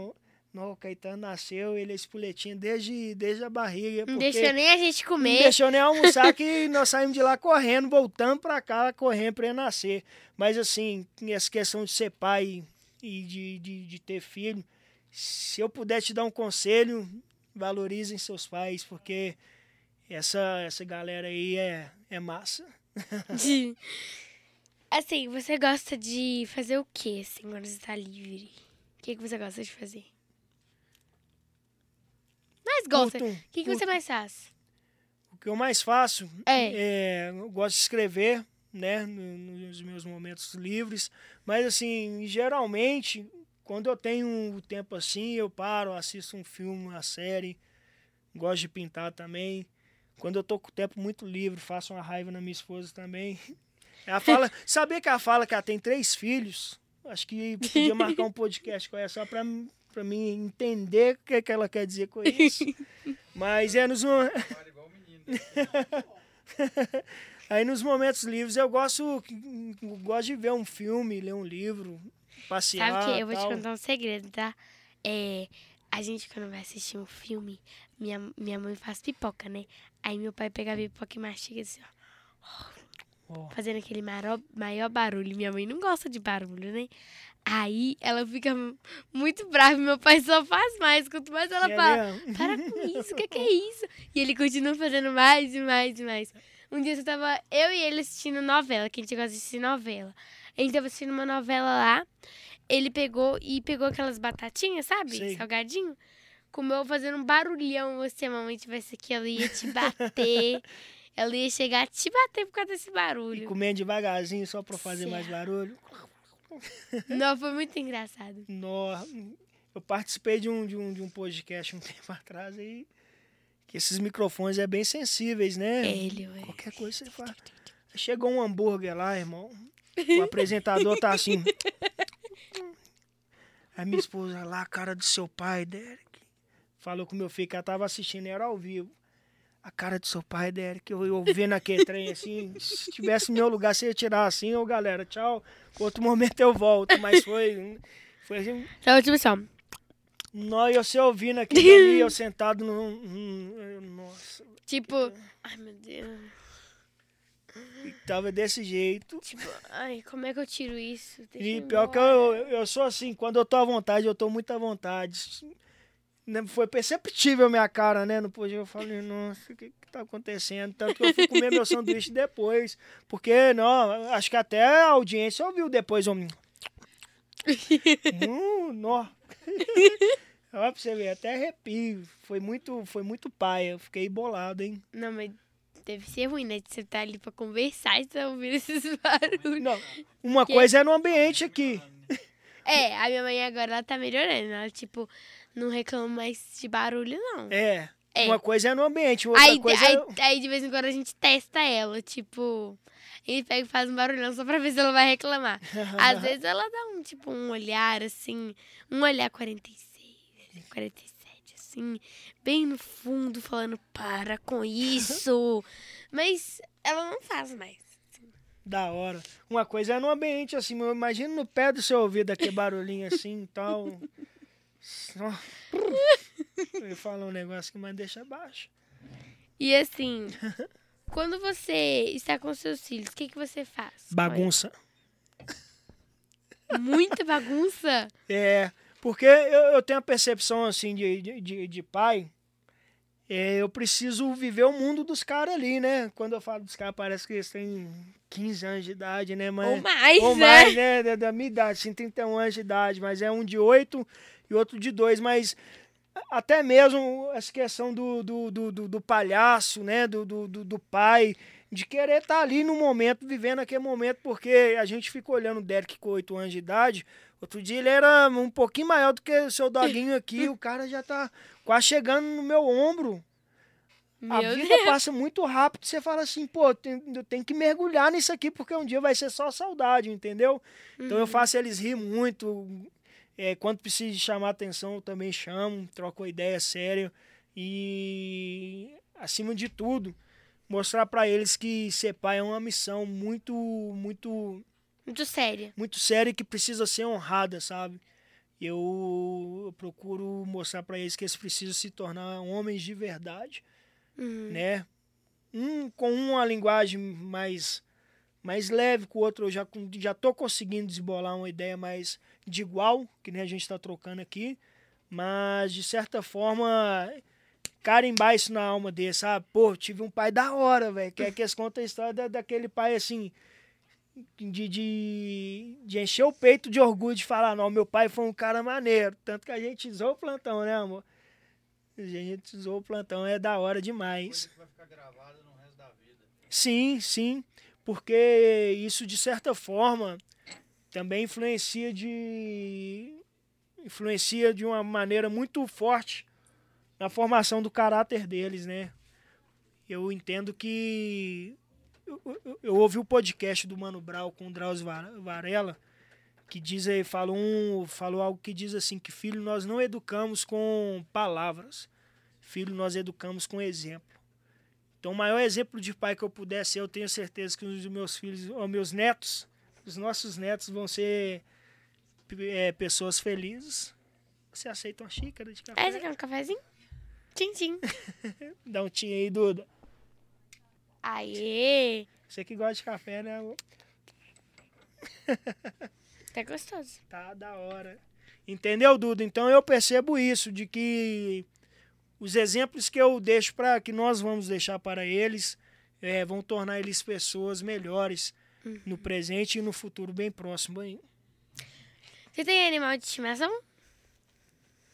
Não, o Caetano nasceu, ele é espoletinho desde, desde a barriga. Não deixou nem a gente Não comer. deixou nem almoçar, que [laughs] nós saímos de lá correndo, voltando pra cá, correndo pra ele nascer. Mas assim, essa questão de ser pai e de, de, de ter filho, se eu puder te dar um conselho, valorizem seus pais, porque essa, essa galera aí é, é massa. [laughs] De- Assim, você gosta de fazer o que, assim, quando você tá livre? O que, que você gosta de fazer? Mais gosta? O que, que você mais faz? O que eu mais faço É. é, eu gosto de escrever, né, no- nos meus momentos livres, mas assim, geralmente, quando eu tenho um tempo assim, eu paro, assisto um filme, uma série, gosto de pintar também. Quando eu tô com o tempo muito livre, faço uma raiva na minha esposa também. [laughs] Ela fala, [laughs] sabia que ela fala que ela tem três filhos? Acho que podia marcar um [laughs] podcast com ela só pra, pra mim entender o que, que ela quer dizer com isso. Mas é nos, mo- Aí nos momentos livres eu gosto, eu gosto de ver um filme, ler um livro, passear. Sabe o que? Eu vou te tal. contar um segredo, tá? É, a gente, quando vai assistir um filme, minha, minha mãe faz pipoca, né? Aí meu pai pega a pipoca e mastiga assim, ó. Fazendo aquele maior, maior barulho. Minha mãe não gosta de barulho, né? Aí ela fica muito brava. Meu pai só faz mais. Quanto mais ela É fala, mesmo? para com isso, o que, que é [laughs] isso? E ele continua fazendo mais e mais e mais. Um dia eu tava eu e ele assistindo novela, que a gente gosta de assistir novela. A gente tava assistindo uma novela lá. Ele pegou e pegou aquelas batatinhas, sabe? Sei. Salgadinho. Comeu fazendo um barulhão. A mamãe tivesse aqui, ela ia te bater. [laughs] ela ia chegar a te bater por causa desse E barulho. comendo devagarzinho só pra fazer mais Certo. barulho. Não, foi muito engraçado. Nó, eu participei de um, de, um, de um podcast um [laughs] tempo atrás aí. Que esses microfones é bem sensíveis, né? Ele, ué. Qualquer coisa você faz. Chegou um hambúrguer lá, irmão. O [laughs] apresentador tá assim. Aí minha esposa lá, a cara do seu pai, Derek. Falou com meu filho que ela tava assistindo, era ao vivo. A cara do seu pai, Derek, eu, eu vendo aquele trem assim. Se tivesse no meu lugar, você ia tirar assim, ô galera, tchau. Outro momento eu volto. Mas foi. Foi assim. Então, tipo assim, ó. Nó, e você ouvindo aquilo ali, eu [laughs] sentado no. eu- Nossa, Tipo. Ai, meu Deus. tava desse jeito. Tipo, ai, como é que eu tiro isso? Deixa E eu pior que eu, eu sou assim, quando eu tô à vontade, eu tô muito à vontade. Né, Foi perceptível minha cara, né? No podia eu falei, nossa, o que, que tá acontecendo? Tanto que eu fui comer meu sanduíche [laughs] depois. Porque, não, acho que até a audiência ouviu depois. Um... [laughs] hum, nó. Olha pra você ver, até arrepio. Foi muito, foi muito paia. Eu fiquei bolado, hein? Não, mas deve ser ruim, né? De você tá ali pra conversar e tá ouvindo esses [laughs] barulhos. Não, uma Que- coisa é no ambiente aqui. [laughs] É, a minha mãe agora ela tá melhorando. Ela, tipo, não reclama mais de barulho, não. É. É. Uma coisa é no ambiente, outra Aí, coisa aí, é... aí, de vez em quando, a gente testa ela. Tipo, ele pega e faz um barulhão só pra ver se ela vai reclamar. [laughs] Às vezes ela dá um, tipo, um olhar, assim, um olhar 46, 47, assim, bem no fundo, falando, para com isso. [laughs] Mas ela não faz mais. Da hora. Uma coisa é no ambiente, assim, eu imagino no pé do seu ouvido aquele barulhinho assim [laughs] e tal. Ia falar um negócio que mas deixa baixo. E assim, [laughs] quando você está com seus filhos, o que, que você faz? Bagunça. Muita bagunça? [laughs] É, porque eu, eu tenho a percepção, assim, de, de, de, de pai. É, eu preciso viver o mundo dos caras ali, né? Quando eu falo dos caras, parece que eles têm 15 anos de idade, né? Mas, Ou mais, Ou né? mais, né? Da, da minha idade, assim, 31 anos de idade, mas é um de 8 e outro de 2. Mas até mesmo essa questão do, do, do, do, do palhaço, né? Do, do, do, pai, de querer estar ali no momento, vivendo aquele momento, porque a gente fica olhando o Derek com 8 anos de idade. Outro dia ele era um pouquinho maior do que o seu doguinho aqui, o cara já tá quase chegando no meu ombro. A Meu vida Deus. passa muito rápido. Você fala assim, pô, tem- eu tenho que mergulhar nisso aqui, porque um dia vai ser só saudade, entendeu? Então Uhum. eu faço eles rir muito. É, quando precisa chamar atenção, eu também chamo, troco ideia séria. E, acima de tudo, mostrar para eles que ser pai é uma missão muito, muito, Muito séria. muito séria e que precisa ser honrada, sabe? Eu, eu procuro mostrar para eles que eles precisam se tornar homens de verdade Uhum. né? Um com uma linguagem mais mais leve, com o outro eu já já tô conseguindo desbolar uma ideia mais de igual, que nem a gente está trocando aqui, mas de certa forma carimbar isso na alma dele, sabe? Pô, tive um pai da hora, velho, que é que eles contam a história da- daquele pai assim de, de, de encher o peito de orgulho de falar, não, meu pai foi um cara maneiro. Tanto que a gente usou o plantão, né, amor? A gente usou o plantão, é da hora demais. Coisa que vai ficar gravada no resto da vida. Sim, sim, porque isso de certa forma também influencia de influencia de uma maneira muito forte na formação do caráter deles, né? Eu entendo que eu, eu- eu ouvi o podcast do Mano Brown com o Drauzio Va- Varela que diz aí, falou, um, falou algo que diz assim que filho nós não educamos com palavras, filho nós educamos com exemplo. Então, o maior exemplo de pai que eu puder ser, eu tenho certeza que os meus filhos, ou meus netos, os nossos netos vão ser é, pessoas felizes. Você aceita uma xícara de café? É, você quer um cafezinho? Tchim, tchim. [laughs] Dá um tinha aí, Duda. Aê! Você que gosta de café, né? [laughs] Tá gostoso. Tá da hora. Entendeu, Duda? Então eu percebo isso, de que os exemplos que eu deixo para que nós vamos deixar para eles é, vão tornar eles pessoas melhores no presente e no futuro bem próximo. Hein? Você tem animal de estimação?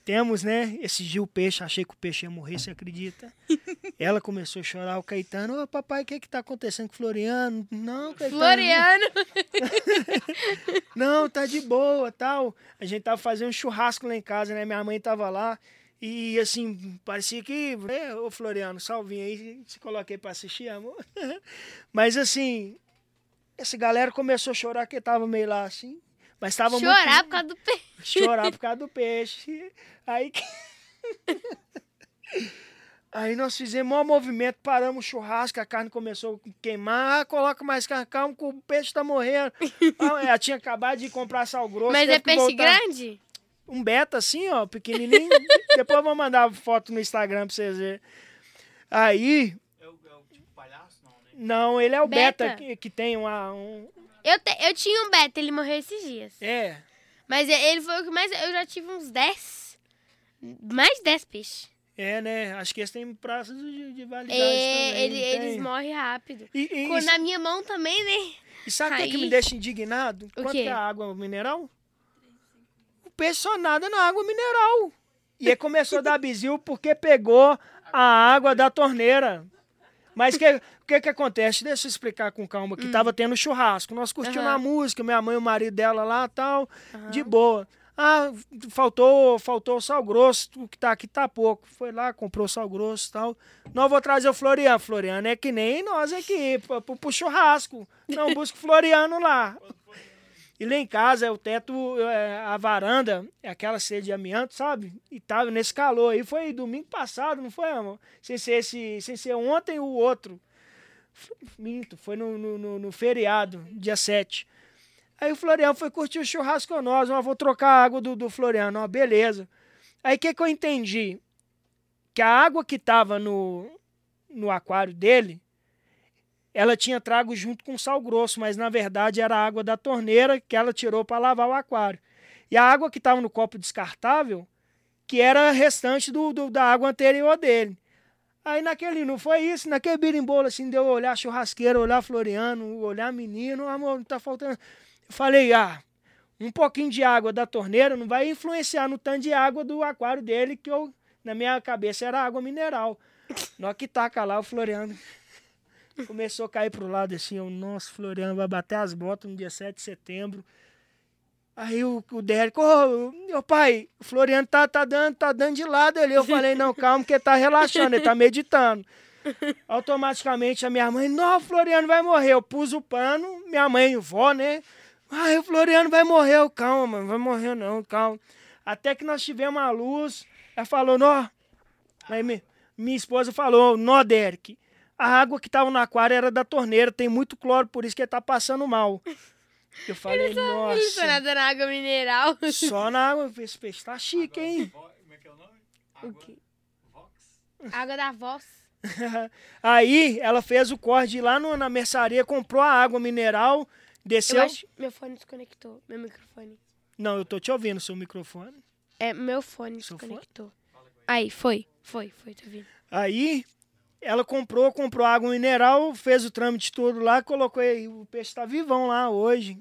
Temos, né? Esse dia o peixe, achei que o peixe ia morrer, você acredita? [laughs] Ela começou a chorar, o Caetano, ô papai, o que que tá acontecendo com o Floriano? Não, Caetano. Floriano. [laughs] Não, tá de boa, tal. A gente tava fazendo um churrasco lá em casa, né? Minha mãe tava lá e assim, parecia que, é, ô Floriano, salvinho aí, se coloquei pra assistir, amor. [laughs] Mas assim, essa galera começou a chorar que tava meio lá assim, mas tava Chorar muito por causa do peixe. chorar por causa do [laughs] peixe. Aí [laughs] Aí nós fizemos um movimento, paramos o churrasco, a carne começou a queimar, ah, coloca mais carne, calma, que o peixe tá morrendo. Ah, ela tinha acabado de comprar sal grosso. Mas é peixe voltar. grande? Um beta assim, ó, pequenininho. [laughs] Depois eu vou mandar foto no Instagram pra vocês verem. Aí, É o, é o tipo palhaço, não, né? não, ele é o beta, Beta? que, que tem uma, um... Eu, te- eu tinha um beta, ele morreu esses dias. É, Mas ele foi o que mais. Eu já tive uns 10. Mais de 10 peixes. é, né? Acho que eles têm prazo de, de validade É, também. ele- eles morrem rápido. E, e, Com- e- Na minha mão também, né? E sabe o que, que me deixa indignado? O Quanto quê? que é a água mineral? O peixe só nada na água mineral. E aí começou a dar bizil porque pegou a água da torneira. Mas que- o que que acontece? Deixa eu explicar com calma. Que tava tendo churrasco. Nós curtimos Hum. Aham. a música, minha mãe e o marido dela lá tal, de boa. Ah, faltou, faltou sal grosso, o que tá aqui tá pouco. Foi lá, comprou sal grosso e tal. Não vou trazer o Floriano. Floriano é que nem nós aqui, pro, pro- pro churrasco. Não busca o Floriano lá. E lá em casa, é o teto, é, a varanda, é aquela ceia de amianto, sabe? E tava nesse calor aí. Foi domingo passado, não foi, amor? Sem ser, esse, sem ser ontem o outro. Minto, foi no, no, no- no feriado, dia 7. Aí o Floriano foi curtir o churrasco com nós. Ó, vou trocar a água do, do Floriano. Ó, beleza. Aí o que, que eu entendi? Que a água que tava no, no aquário dele, ela tinha trago junto com sal grosso, mas na verdade era a água da torneira que ela tirou para lavar o aquário. E a água que estava no copo descartável, que era restante do, do- da água anterior dele. Aí naquele, não foi isso, naquele birimbolo assim, deu olhar churrasqueiro, olhar Floriano, olhar menino, amor, não tá faltando. Eu falei, ah, um pouquinho de água da torneira não vai influenciar no tanto de água do aquário dele, que eu, na minha cabeça era água mineral. Hora que taca lá, o Floriano começou a cair pro lado assim, eu, nossa, Floriano vai bater as botas no dia 7 de setembro. Aí o, o ô, meu pai, o Floriano tá, tá, dando, tá dando de lado ali. Eu falei, não, calma, que ele tá relaxando, ele tá meditando. [laughs] Automaticamente a minha mãe, não, o Floriano vai morrer. Eu pus o pano, minha mãe, vó, né? Ai, o Floriano vai morrer. Eu, calma, não vai morrer não, calma. Até que nós tivemos a luz, ela falou, nó. Aí mi- minha esposa falou, nó, Derek, a água que tava no aquário era da torneira, tem muito cloro, por isso que ele tá passando mal. Eu falei, Ele só nossa, nada na água mineral. só [laughs] na água, esse peixe tá chique, hein? Como é que é o nome? O Água quê? Vox? Água da voz. [laughs] Aí ela fez o corte lá no- na mercearia, comprou a água mineral, Eu desceu. acho meu fone desconectou. Meu microfone. Não, eu tô te ouvindo, seu microfone. É, meu fone Seu desconectou. Aí, foi. Foi, foi, tá vindo. Aí ela comprou, comprou água mineral, fez o trâmite todo lá, colocou aí. O peixe tá vivão lá hoje.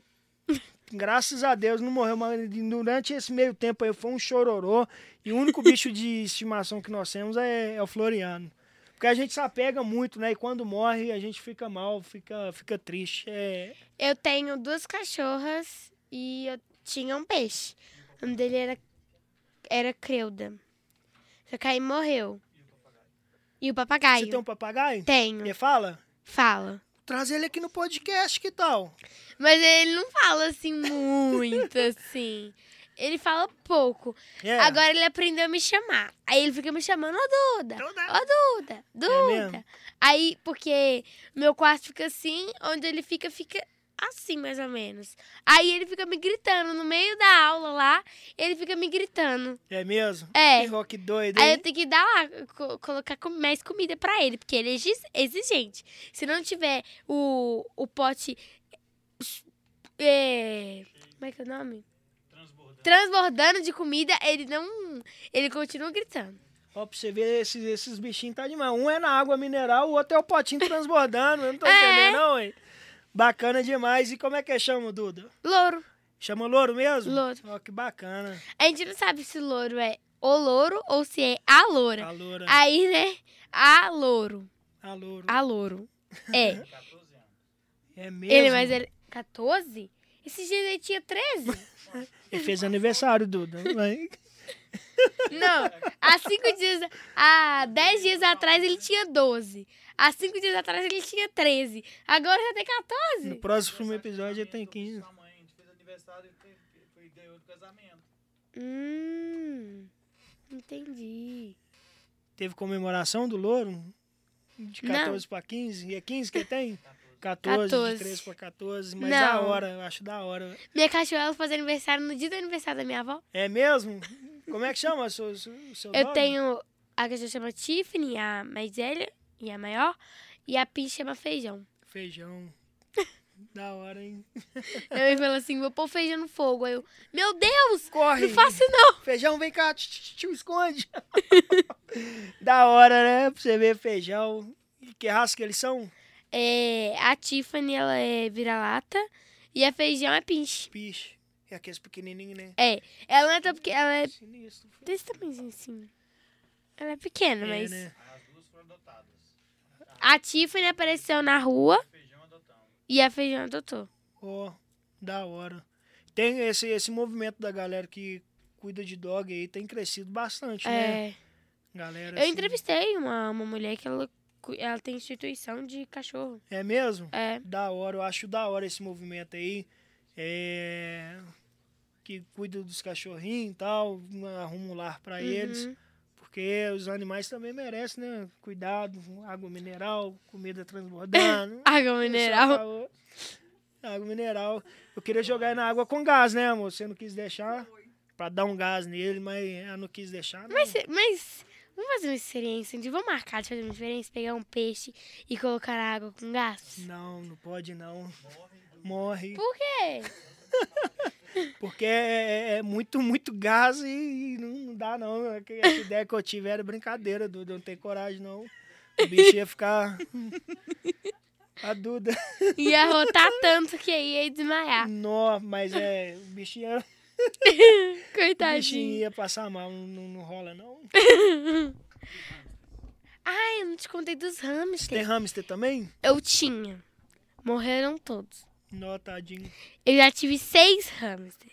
[laughs] Graças a Deus não morreu, mas durante esse meio tempo aí foi um chororô. E o único bicho de estimação que nós temos é, é o Floriano. Porque a gente se apega muito, né? E quando morre a gente fica mal, fica, fica triste. É, Eu tenho duas cachorras e eu tinha um peixe. O nome dele era, era Creuda. Só que aí morreu. E o papagaio? Você tem um papagaio? Tenho. Ele fala? Fala. Traz ele aqui no podcast, que tal? Mas ele não fala assim muito, [laughs] assim. Ele fala pouco. É. Agora ele aprendeu a me chamar. Aí ele fica me chamando, ô Duda, Duda. ô Duda, É mesmo? Duda. Aí, porque meu quarto fica assim, onde ele fica, fica assim, mais ou menos. Aí ele fica me gritando no meio da aula lá, ele fica me gritando. É mesmo? É. Que rock doido, Aí hein? eu tenho que dar lá, co- colocar mais comida pra ele, porque ele é exi- exigente. Se não tiver o, o pote. é, como é que é o nome? Transbordando. Transbordando de comida, ele não. Ele continua gritando. Ó, pra você ver, esses, esses bichinhos tá demais. Um é na água mineral, o outro é o potinho transbordando. Eu não tô [laughs] É. entendendo, não, hein? Bacana demais. E como é que chama, Duda? Louro. Chama louro mesmo? Louro. Ó, que bacana. A gente não sabe se louro é o louro ou se é a loura. A loura. Aí, né? A louro. A louro. A louro. É. 14 anos. [laughs] É mesmo. ele, mas ele. 14? Esse dia ele tinha 13? [laughs] Ele fez aniversário, Duda. Não, há cinco dias. Há 10 dias atrás ele tinha 12. Há cinco dias atrás ele tinha 13. Agora já tem No 14. próximo episódio ele tem 15. Sua mãe, a gente fez aniversário e ganhou do casamento. Hum. Entendi. Teve comemoração do louro? De Não. 14 pra 15? E é 15 que tem? 14, 14. de 13 pra 14. Mas Não. da hora, eu acho da hora. Minha cachorra faz aniversário no dia do aniversário da minha avó. É mesmo? Como é que chama o seu, o seu Eu nome? tenho. A cachorra chama Tiffany, a mais velha e a maior. E a Pi chama Feijão. Feijão. [laughs] da hora, hein? Minha mãe falou assim: vou pôr feijão no fogo. Aí eu, meu Deus! Corre! Não faço não! Feijão, vem cá, tio, esconde. [laughs] da hora, né? Pra você ver feijão. E que raça que eles são? É, a Tiffany, ela é vira-lata. E a Feijão é pinche. Piche. É aqueles pequenininhos, né? É, ela não é tão porque ela é Sinistro. desse tamanhozinho assim. Ela é pequena, É, mas. né? As duas foram adotadas. A Tiffany apareceu na rua Feijão e a Feijão adotou. Ó, da hora. Tem esse, esse movimento da galera que cuida de dog aí, tem crescido bastante, né? É. Galera, Eu assim- entrevistei uma, uma mulher que ela, ela tem instituição de cachorro. É mesmo? É. Da hora, eu acho da hora esse movimento aí. É... Que cuida dos cachorrinhos e tal, arruma um lar pra eles. Porque os animais também merecem, né? Cuidado, água mineral, comida transbordando. [laughs] Água mineral. Só falou. Água mineral. Eu queria jogar na água com gás, né, amor? Você não quis deixar. Pra dar um gás nele, mas ela não quis deixar. Não. Mas, mas vamos fazer uma experiência. Um dia vamos marcar de fazer uma experiência, pegar um peixe e colocar na água com gás? Não, não pode não. Morre. Por quê? [laughs] Porque é, é muito, muito gás e não, não dá não. Essa ideia que eu tive era brincadeira, Duda. Eu não tenho coragem, não. O bicho ia ficar. [laughs] A Duda. Ia rotar tanto que aí ia desmaiar. Nó, mas é. O bichinho, ia- [laughs] o bichinho Coitadinho. ia passar mal. Não, não rola, não. [laughs] Ai, eu não te contei dos Você tem hamsters. hamster também? Eu tinha. Morreram todos. Nó, tadinho. Eu já tive seis hamsters.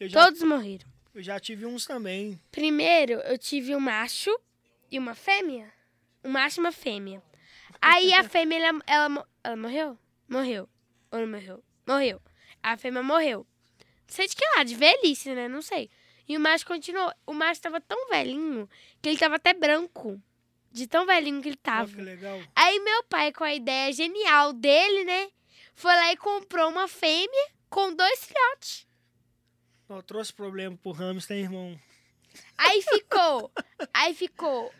Já, Todos morreram. eu já tive uns também. Primeiro, eu tive um macho e uma fêmea. Um macho e uma fêmea. Aí a [laughs] fêmea, ela, ela, ela morreu? Morreu. Ou não morreu? Morreu. A fêmea morreu. Não sei de que lá, de velhice, né? Não sei. E o macho continuou. O macho tava tão velhinho que ele tava até branco. De tão velhinho que ele tava. que legal. Aí meu pai, com a ideia genial dele, né? Foi lá e comprou uma fêmea com dois filhotes. Ó, trouxe problema pro hamster, hein, irmão. Aí ficou. Aí ficou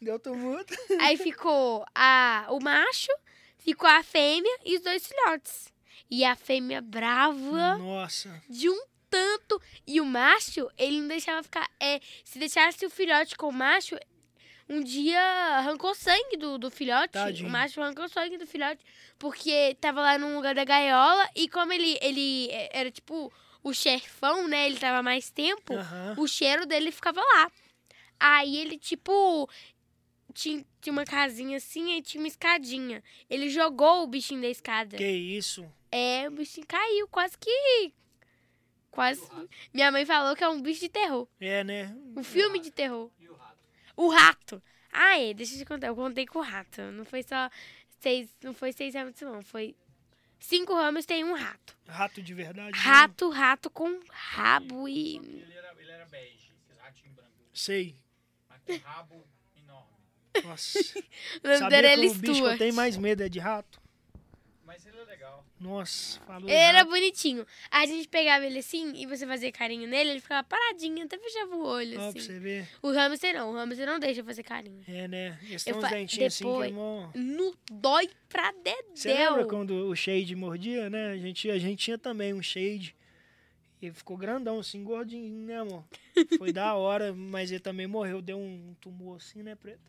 Deu tumulto. Aí [laughs] ficou a, o macho, ficou a fêmea e os dois filhotes. E a fêmea brava Nossa. de um tanto. E o macho, ele não deixava ficar. É, se deixasse o filhote com o macho, um dia arrancou sangue do, do filhote. Tadinho. O macho arrancou sangue do filhote. Porque tava lá num lugar da gaiola. E como ele, ele era tipo o chefão, né? Ele tava mais tempo Aham. o cheiro dele ficava lá. Aí ele, tipo, tinha, tinha uma casinha assim e tinha uma escadinha. Ele jogou o bichinho da escada. Que isso? É, o bichinho caiu, quase que. Quase. Minha mãe falou que é um bicho de terror. É, né? Um filme de terror. O rato? Ah, é, deixa eu te contar. Eu contei com o rato. Não foi só seis. Não foi seis hamsters, não. Foi cinco hamsters e um rato. Rato de verdade. Rato, rato com rabo e. Ele era, ele era bege, esse ratinho branco. Sei. Mas com rabo enorme. Nossa. [laughs] Sabia é que o bicho que eu Stuart. tenho mais medo é de rato? Mas ele é legal. Nossa, falou Ele era bonitinho. A gente pegava ele assim e você fazia carinho nele, ele ficava paradinho, até fechava o olho, Ó, pra assim. você ver. O hamster não, o hamster não deixa fazer carinho. É, né? Eles têm uns fa- dentinhos assim que é mó... No dói pra Você lembra dedéu. quando o Shade mordia, né? A gente, a gente tinha também um Shade. E ficou grandão, assim, gordinho, né, amor? Foi da hora, mas ele também morreu. Deu um tumor assim, né, Preto?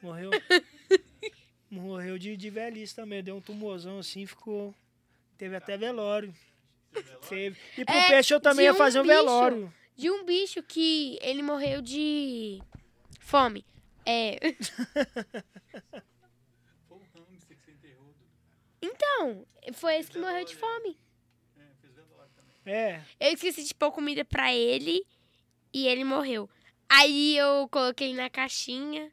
Morreu. [laughs] Morreu de, de velhice também. Deu um tumorzão assim, ficou... Teve até velório. Teve. E pro É, peixe eu também de ia um fazer um bicho. velório. De um bicho que ele morreu de fome. É. [laughs] Então, foi esse que morreu de fome. É, fez velório também. É. Eu esqueci de pôr comida pra ele e ele morreu. Aí eu coloquei ele na caixinha.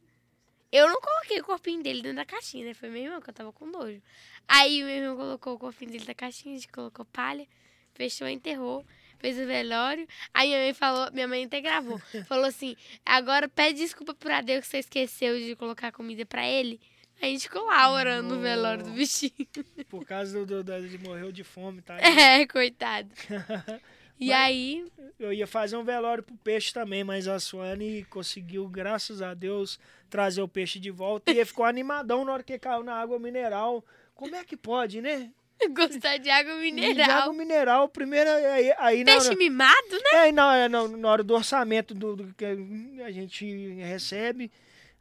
Eu não coloquei o corpinho dele dentro da caixinha, né? Foi meu irmão que eu tava com nojo. Aí meu irmão colocou o corpinho dele na caixinha, a gente colocou palha, fechou, enterrou, fez o velório. Aí minha mãe falou, minha mãe até gravou, [laughs] falou assim: agora pede desculpa pra Deus que você esqueceu de colocar comida pra ele. A gente ficou lá orando no velório do bichinho. Por causa do, do, da- ele morreu de fome, tá? [laughs] É, coitado. [laughs] E Mas- aí, Eu ia fazer um velório pro peixe também, mas a Suane conseguiu, graças a Deus, trazer o peixe de volta. E ele ficou animadão na hora que caiu na água mineral. Como é que pode, né? [laughs] gostar de água De mineral. água mineral, primeiro aí, aí na, Peixe mimado, né? é, aí na, na, na hora do orçamento do, do que a gente recebe.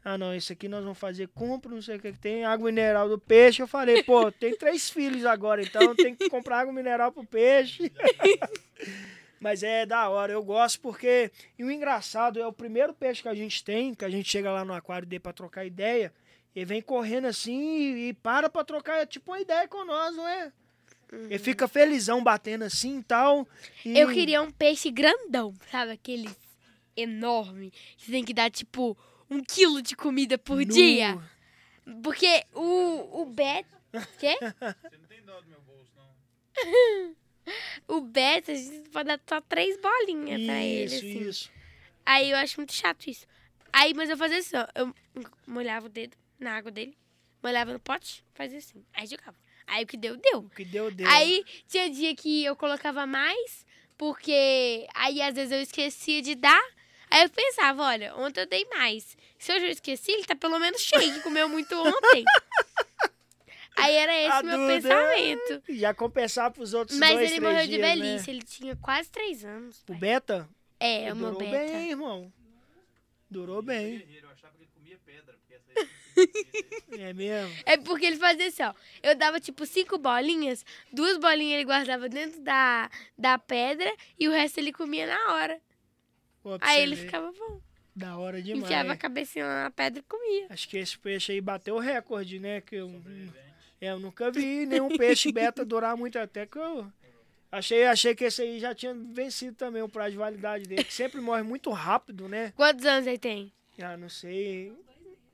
Ah, não, isso aqui nós vamos fazer compra, não sei o que que tem, água mineral do peixe. Eu falei, pô, tem três filhos agora, então tem que comprar água mineral pro peixe. [laughs] Mas é da hora, eu gosto porque. E o engraçado é o primeiro peixe que a gente tem, que a gente chega lá no aquário dele pra trocar ideia, ele vem correndo assim e, e para pra trocar, é tipo uma ideia com nós, não é? Ele fica felizão batendo assim e tal. e- Eu queria um peixe grandão, sabe? Aqueles enorme. Que tem que dar, tipo, um quilo de comida por Nu. dia. Porque o, o Beto... Quê? [laughs] Você não tem dó do meu bolso, não. [laughs] O Beto, a gente pode dar só três bolinhas pra ele, Isso, assim. isso. Aí eu acho muito chato isso. Aí, mas eu fazia assim, ó. Eu molhava o dedo na água dele, molhava no pote, fazia assim. Aí jogava. Aí o que deu, deu. O que deu, deu. Aí tinha dia que eu colocava mais, porque aí às vezes eu esquecia de dar. Aí eu pensava, olha, ontem eu dei mais. Se hoje eu esqueci, ele tá pelo menos cheio, que comeu muito ontem. [laughs] aí era esse A o meu Duda- pensamento. Já compensar pros outros Mas dois, ele três morreu de dias, velhice, Né? ele tinha quase três anos. O pai. Beta? É, ele o meu durou beta. bem, irmão. Durou bem. Eu achava que ele comia pedra, porque essa aí [laughs] É mesmo. É porque ele fazia assim, ó. Eu dava tipo cinco bolinhas, duas bolinhas ele guardava dentro da, da pedra e o resto ele comia na hora. Pô, Aí ele ver. ficava bom. Da hora demais. Enfiava a cabecinha lá na pedra e comia. Acho que esse peixe aí bateu o recorde, né? Que eu, sobrevivente. É, eu nunca vi nenhum [laughs] peixe beta durar muito até que eu. Achei, achei que esse aí já tinha vencido também o prazo de validade dele, que sempre morre muito rápido, né? Quantos anos ele tem? Ah, não sei.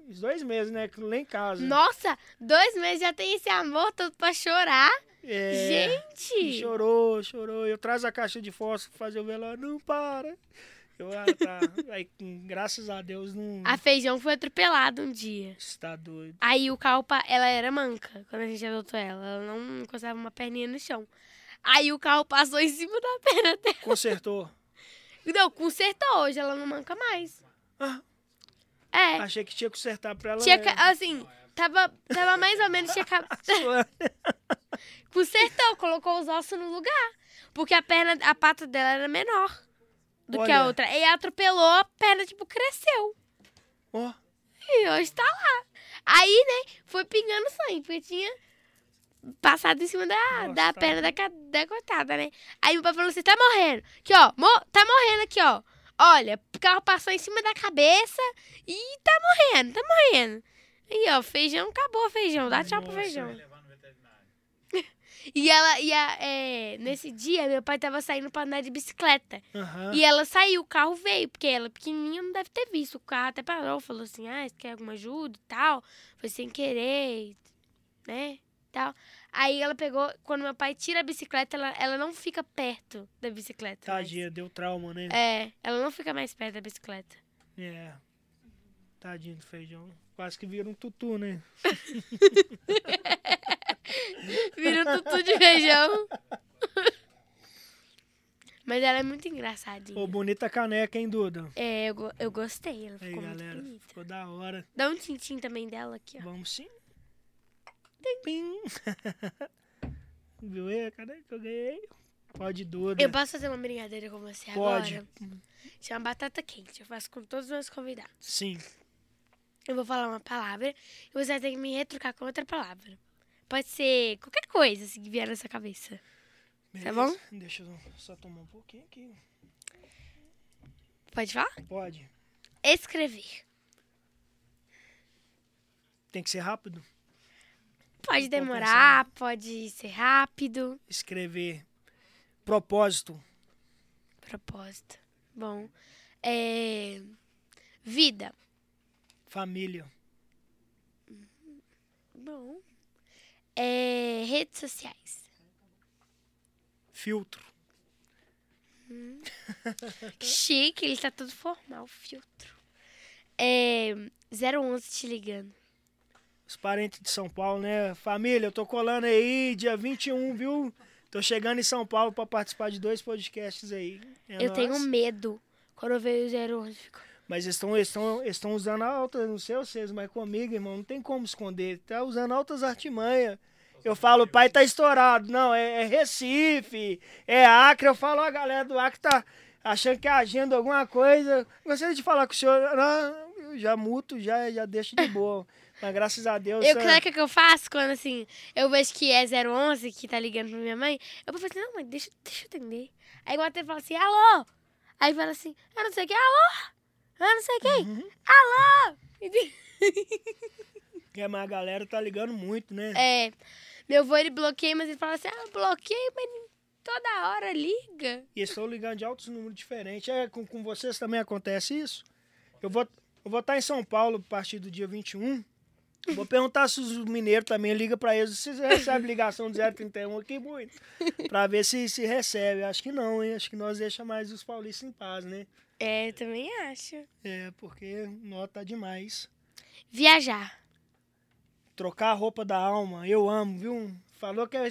Uns dois meses, né? Que lá em casa. Nossa, dois meses já tem esse amor todo pra chorar. É, Gente! Chorou, chorou. Eu trazo a caixa de fósforo pra fazer o velório. Não, para. Eu, ah, tá. [laughs] Aí, graças a Deus, não A feijão foi atropelada um dia. está doido. Aí o carro, pa- ela era manca quando a gente adotou ela. Ela não encostava uma perninha no chão. Aí o carro passou em cima da perna dela. Consertou. Não, consertou hoje, ela não manca mais. Ah, É. achei que tinha que consertar pra ela. Tinha, assim, tava, tava mais ou menos, tinha ca- [laughs] [laughs] consertou, colocou os ossos no lugar. Porque a perna, a pata dela era menor do que a Olha. outra. E atropelou, a perna, tipo, cresceu. Ó, E hoje tá lá. Aí, né, foi pingando sangue, porque tinha passado em cima da, Nossa, da perna da, da coitada, né? Aí meu pai falou assim, tá morrendo. Aqui, ó, mo- tá morrendo aqui, ó. Olha, o carro passou em cima da cabeça e tá morrendo, tá morrendo. Aí, ó, feijão, acabou o feijão, dá tchau pro Nossa. feijão. Vai levar no veterinário. E ela, e a, é, nesse dia, meu pai tava saindo pra andar de bicicleta. aham. E ela saiu, o carro veio, porque ela pequenininha não deve ter visto. O carro até parou, falou assim, ah, você quer alguma ajuda e tal? Foi sem querer, né, tal. Aí ela pegou, quando meu pai tira a bicicleta, ela, ela não fica perto da bicicleta. Tadinha, deu trauma, né? É, ela não fica mais perto da bicicleta. É. Tadinho do feijão. Quase que vira um tutu, né? [laughs] [laughs] Vira tudo de feijão. [laughs] Mas ela é muito engraçadinha. Ô, bonita caneca, hein, Duda? É, eu, go- eu gostei, ela Aí, ficou muito galera, bonita. ficou da hora. Dá um tintim também dela aqui, ó. Vamos sim. Pim. [laughs] Viu aí a caneca que eu ganhei? Pode, Duda. Eu posso fazer uma brincadeira com você Pode. agora? Chama batata quente. Eu faço com todos os meus convidados. Sim. Eu vou falar uma palavra e você vai ter que me retrucar com outra palavra. Pode ser qualquer coisa assim, que vier na sua cabeça. Tá bom? Beleza. Deixa eu só tomar um pouquinho aqui. Pode falar? Pode. Escrever. Tem que ser rápido. Pode demorar, pode ser rápido. Escrever. Propósito. Propósito. Bom. É... Vida. Família. Bom. É... Redes sociais. Filtro. Chique, ele tá todo formal, filtro. É... 011 te ligando. Os parentes de São Paulo, né? Família, eu tô colando aí dia 21, viu? Tô chegando em São Paulo pra participar de dois podcasts aí. É eu tenho medo. Quando eu vejo o 011, eu fico... Mas eles estão eles estão eles usando altas, não sei vocês, mas comigo, irmão, não tem como esconder. Tá usando altas artimanhas. Eu falo, o pai tá estourado. Não, é, é Recife, é Acre. Eu falo, a galera do Acre tá achando que é agenda alguma coisa. Gostaria de falar com o senhor. Não, eu já muto, já, já deixo de boa. [laughs] Mas graças a Deus. Eu, é- sabe o que eu faço quando, assim, eu vejo que é 011, que tá ligando pra minha mãe? Eu vou falar assim, não, mãe, deixa, deixa eu atender. Aí igual até fala assim, alô? Aí fala assim, eu não sei o que, alô? Eu não sei quem, Uhum. alô? [laughs] É, mas a galera tá ligando muito, né? É, meu avô, ele bloqueia, mas ele fala assim, ah, bloqueei, mas toda hora liga. E estou ligando de altos números diferentes. É, com, com vocês também acontece isso? Eu vou eu vou estar em São Paulo a partir do dia 21. Vou perguntar se os mineiros também ligam para eles. Se recebe ligação do 031 aqui muito. Para ver se se recebe. Acho que não, hein? Acho que nós deixa mais os paulistas em paz, né? É, eu também acho. É, porque nota demais. Viajar. Trocar a roupa da alma, eu amo, viu? Falou que é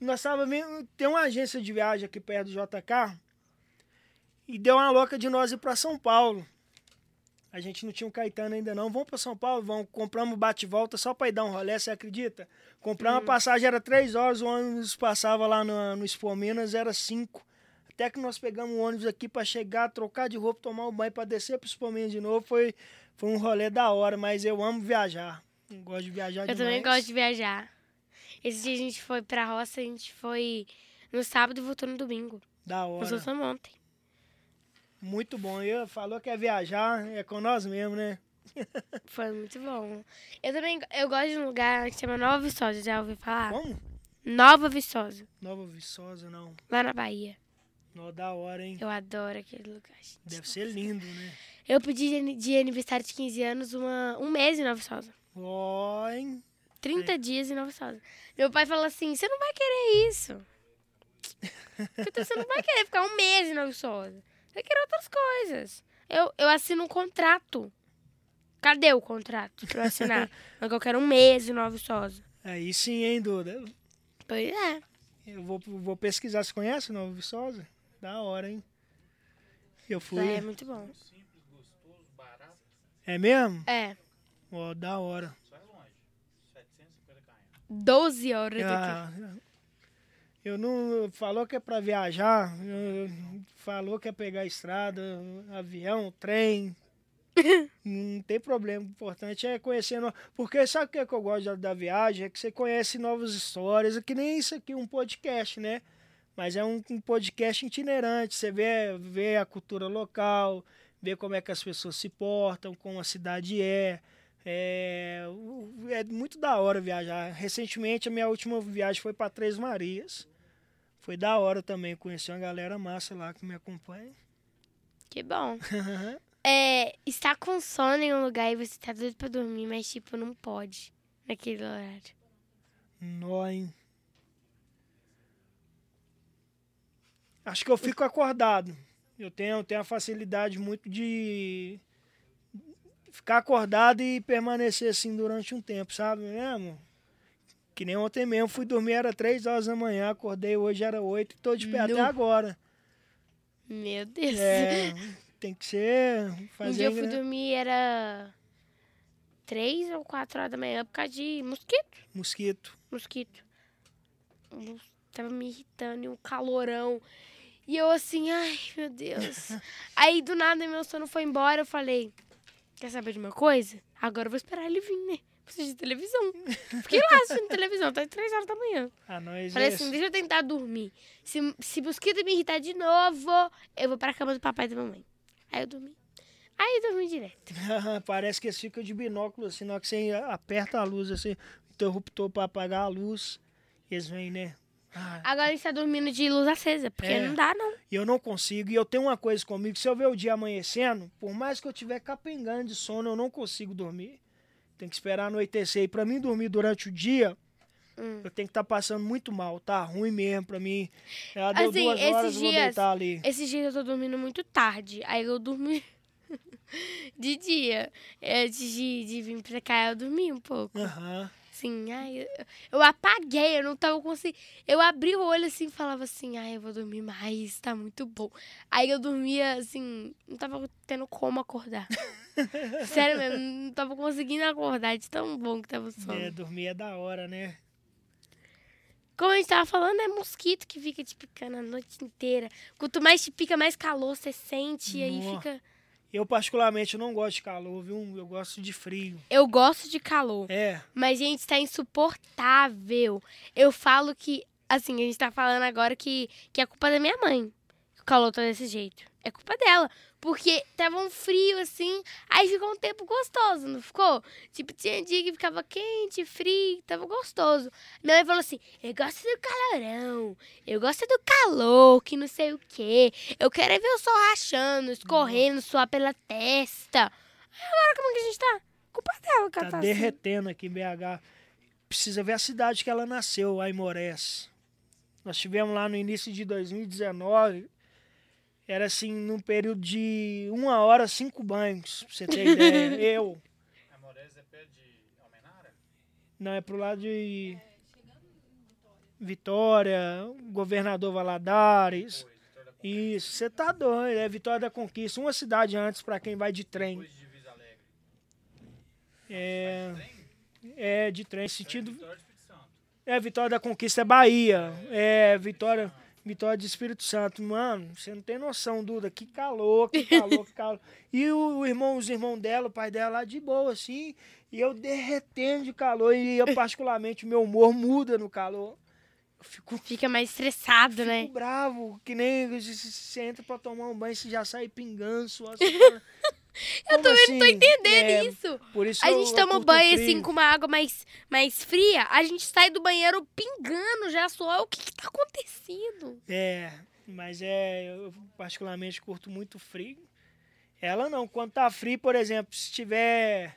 nós tava vendo, tem uma agência de viagem aqui perto do JK e deu uma louca de nós ir para São Paulo. A gente não tinha um Caetano ainda não. Vamos para São Paulo, vamos, compramos bate-volta só para ir dar um rolê, você acredita? Compramos uma passagem, era três horas, o ônibus passava lá no, no Expo Minas, era cinco. Até que nós pegamos o ônibus aqui para chegar, trocar de roupa, tomar um banho para descer para Expo Minas de novo. Foi, foi um rolê da hora, mas eu amo viajar. Eu gosto de viajar Eu demais. também gosto de viajar. Esse dia a gente foi pra roça, a gente foi no sábado e voltou no domingo. Da Nós hora. voltamos ontem. Muito bom. Eu falou que é viajar, é com nós mesmo, né? [laughs] Foi muito bom. Eu também eu gosto de um lugar que chama Nova Viçosa, já ouviu falar? Como? Nova Viçosa, Nova Viçosa, não. lá na Bahia. Nó da hora, hein? Eu adoro aquele lugar. gente. Deve ser lindo, né? Eu pedi de ani- de aniversário de 15 anos uma, um mês em Nova Viçosa. Ó, hein? 30 dias em Nova Viçosa. Meu pai falou assim: você não vai querer isso. [laughs] Então, Você não vai querer ficar um mês em Nova Viçosa. Você querer outras coisas. Eu, eu assino um contrato. Cadê o contrato pra eu assinar? [laughs] Mas eu quero um mês em Nova Viçosa. Aí sim, hein, Duda? Pois é. Eu vou, vou pesquisar. Você conhece Nova Viçosa? Da hora, hein? Eu fui. Lá é muito bom. Simples, gostoso, barato. É mesmo? É. Ó, da hora. Só é longe. 750 km. 12 horas daqui. Ah, eu não. Falou que é pra viajar, eu- falou que é pegar a estrada, avião, trem. [laughs] não tem problema. O importante é conhecer. no- Porque sabe o que, é que eu gosto da, da viagem? É que você conhece novas histórias. É que nem isso aqui, um podcast, né? Mas é um, um podcast itinerante. Você vê, vê a cultura local, vê como é que as pessoas se portam, como a cidade é. É, é muito da hora viajar. Recentemente, a minha última viagem foi para Três Marias. Foi da hora também. Conheci uma galera massa lá que me acompanha. Que bom. [laughs] É, estar com sono em um lugar e você tá doido pra dormir, mas tipo, não pode naquele horário. Nó, hein? Acho que eu fico acordado. Eu tenho, tenho a facilidade muito de ficar acordado e permanecer assim durante um tempo, sabe mesmo? Que nem ontem mesmo, fui dormir, era 3 horas da manhã, acordei hoje, era 8 e tô de pé até Nu. agora. Meu Deus. É, tem que ser. um Fazer dia eu fui né? dormir, era três ou quatro horas da manhã por causa de mosquito. mosquito. Mosquito. Um- Tava me irritando e um calorão. E eu assim, ai, meu Deus. [laughs] Aí do nada meu sono foi embora. Eu falei, quer saber de uma coisa? Agora eu vou esperar ele vir, né? Preciso de televisão. [laughs] Fiquei lá assistindo televisão, tá três horas da manhã. Ah, Falei é- assim, deixa eu tentar dormir. Se, se mosquito me irritar de novo, eu vou pra cama do papai e da mamãe. Aí eu dormi. Aí eu dormi direto. [laughs] Parece que eles ficam de binóculo, assim, na hora que você aperta a luz, assim, interruptor pra apagar a luz, eles vêm, né? Ah, Agora a gente tá dormindo de luz acesa, porque É. não dá, não. E eu não consigo. E eu tenho uma coisa comigo, se eu ver o dia amanhecendo, por mais que eu tiver capengando de sono, eu não consigo dormir. Tem que esperar anoitecer. E pra mim dormir durante o dia, Hum. eu tenho que estar passando muito mal. Tá ruim mesmo pra mim. Ela deu Assim, duas esses horas, eu vou dias- deitar ali. Esses dias eu tô dormindo muito tarde. Aí eu dormi [laughs] de dia. Antes de, de vir pra cá, eu dormi um pouco. Aham. Assim, ai, eu, eu apaguei, eu não tava conseguindo. Eu abri o olho assim e falava assim, ai, eu vou dormir mais, tá muito bom. Aí eu dormia assim, não tava tendo como acordar. [laughs] Sério mesmo, não tava conseguindo acordar de tão bom que tava o sono. É, dormir é da hora, né? Como a gente tava falando, é mosquito que fica te picando a noite inteira. Quanto mais te pica, mais calor você sente. E aí fica. Eu, particularmente, não gosto de calor, viu? Eu gosto de frio. Eu gosto de calor. É, Mas, gente, tá insuportável. Eu falo que, assim, a gente tá falando agora que, que é culpa da minha mãe. que O calor tá desse jeito. É culpa dela. Porque tava um frio, assim, aí ficou um tempo gostoso, não ficou? Tipo, tinha dia que ficava quente, frio, tava gostoso. Minha mãe falou assim, eu gosto do calorão, eu gosto do calor, que não sei o quê. Eu quero é ver o sol rachando, escorrendo, suar pela testa. Agora como que a gente tá? Culpa dela, ela tá tá assim. derretendo aqui em BH. Precisa ver a cidade que ela nasceu, Aimorés. Nós tivemos lá no início de 2019. Era assim, num período de uma hora, cinco banhos, pra você ter ideia. [laughs] Eu. Amores é perto de Almenara? Não, é pro lado de Vitória, Governador Valadares. Depois, Vitória da Isso, você tá doido. É Vitória da Conquista, uma cidade antes pra quem vai de trem. Depois de Divisa Alegre. É, Trem? é de trem, sentido. Vitória do Espírito Santo. É, Vitória da Conquista é Bahia. É, Vitória, Vitória de Espírito Santo. Mano, você não tem noção, Duda. Que calor, que calor, que [laughs] calor. E o, irmão, os irmãos dela, o pai dela lá de boa, assim. E eu derretendo de calor. E eu, particularmente, o meu humor muda no calor. Eu fico, Fica mais estressado, né? fico bravo, que nem você entra pra tomar um banho, você já sai pingando. [laughs] [laughs] Eu também não tô entendendo é, isso. Por isso A eu- gente eu toma curto banho frio. assim com uma água mais, mais fria, a gente sai do banheiro pingando já suor. O que que tá acontecendo? É, mas é, eu particularmente curto muito frio. Ela não, quando tá frio, por exemplo, se tiver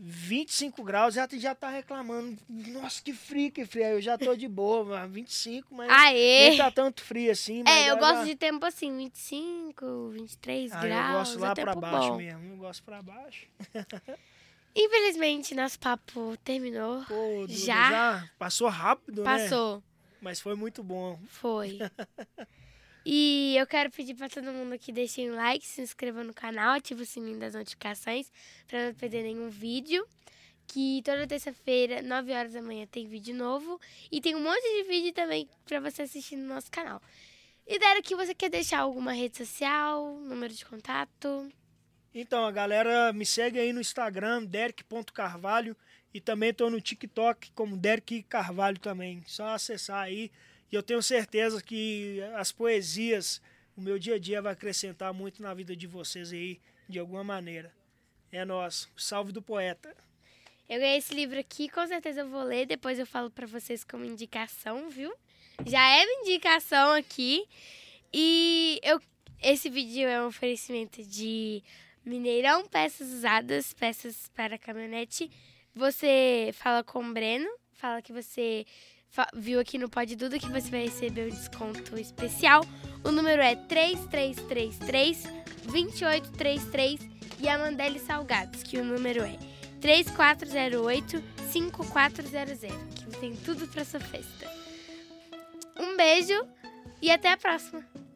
25 graus, ela já tá reclamando. Nossa, que frio, que frio. Eu já tô de boa, mas 25, mas Aê! nem tá tanto frio assim. É, eu gosto já- de tempo assim, 25, 23 Ah, graus. eu gosto lá é pra baixo bom. mesmo, eu gosto pra baixo. [laughs] Infelizmente, nosso papo terminou. Pô, Duda, Já? já passou rápido, né? Passou. Mas foi muito bom. Foi. [laughs] E eu quero pedir pra todo mundo que deixem um like, se inscreva no canal, ative o sininho das notificações pra não perder nenhum vídeo. Que toda terça-feira, 9 horas da manhã, tem vídeo novo. E tem um monte de vídeo também pra você assistir no nosso canal. E Dero, que você quer deixar alguma rede social, número de contato? Então, a galera me segue aí no Instagram, derek.carvalho. E também tô no TikTok como Derek Carvalho também. Só acessar aí. E eu tenho certeza que as poesias, o meu dia a dia vai acrescentar muito na vida de vocês aí, de alguma maneira. É nosso. Salve do poeta. Eu ganhei esse livro aqui, com certeza eu vou ler, depois eu falo pra vocês como indicação, viu? Já é uma indicação aqui. E eu, esse vídeo é um oferecimento de Mineirão Peças Usadas, peças para caminhonete. Você fala com o Breno, fala que você viu aqui no Pod Duda que você vai receber um desconto especial. O número é 3333 2833 e a Mandele Salgados, que o número é 3408 5400, que tem tudo pra sua festa. Um beijo e até a próxima!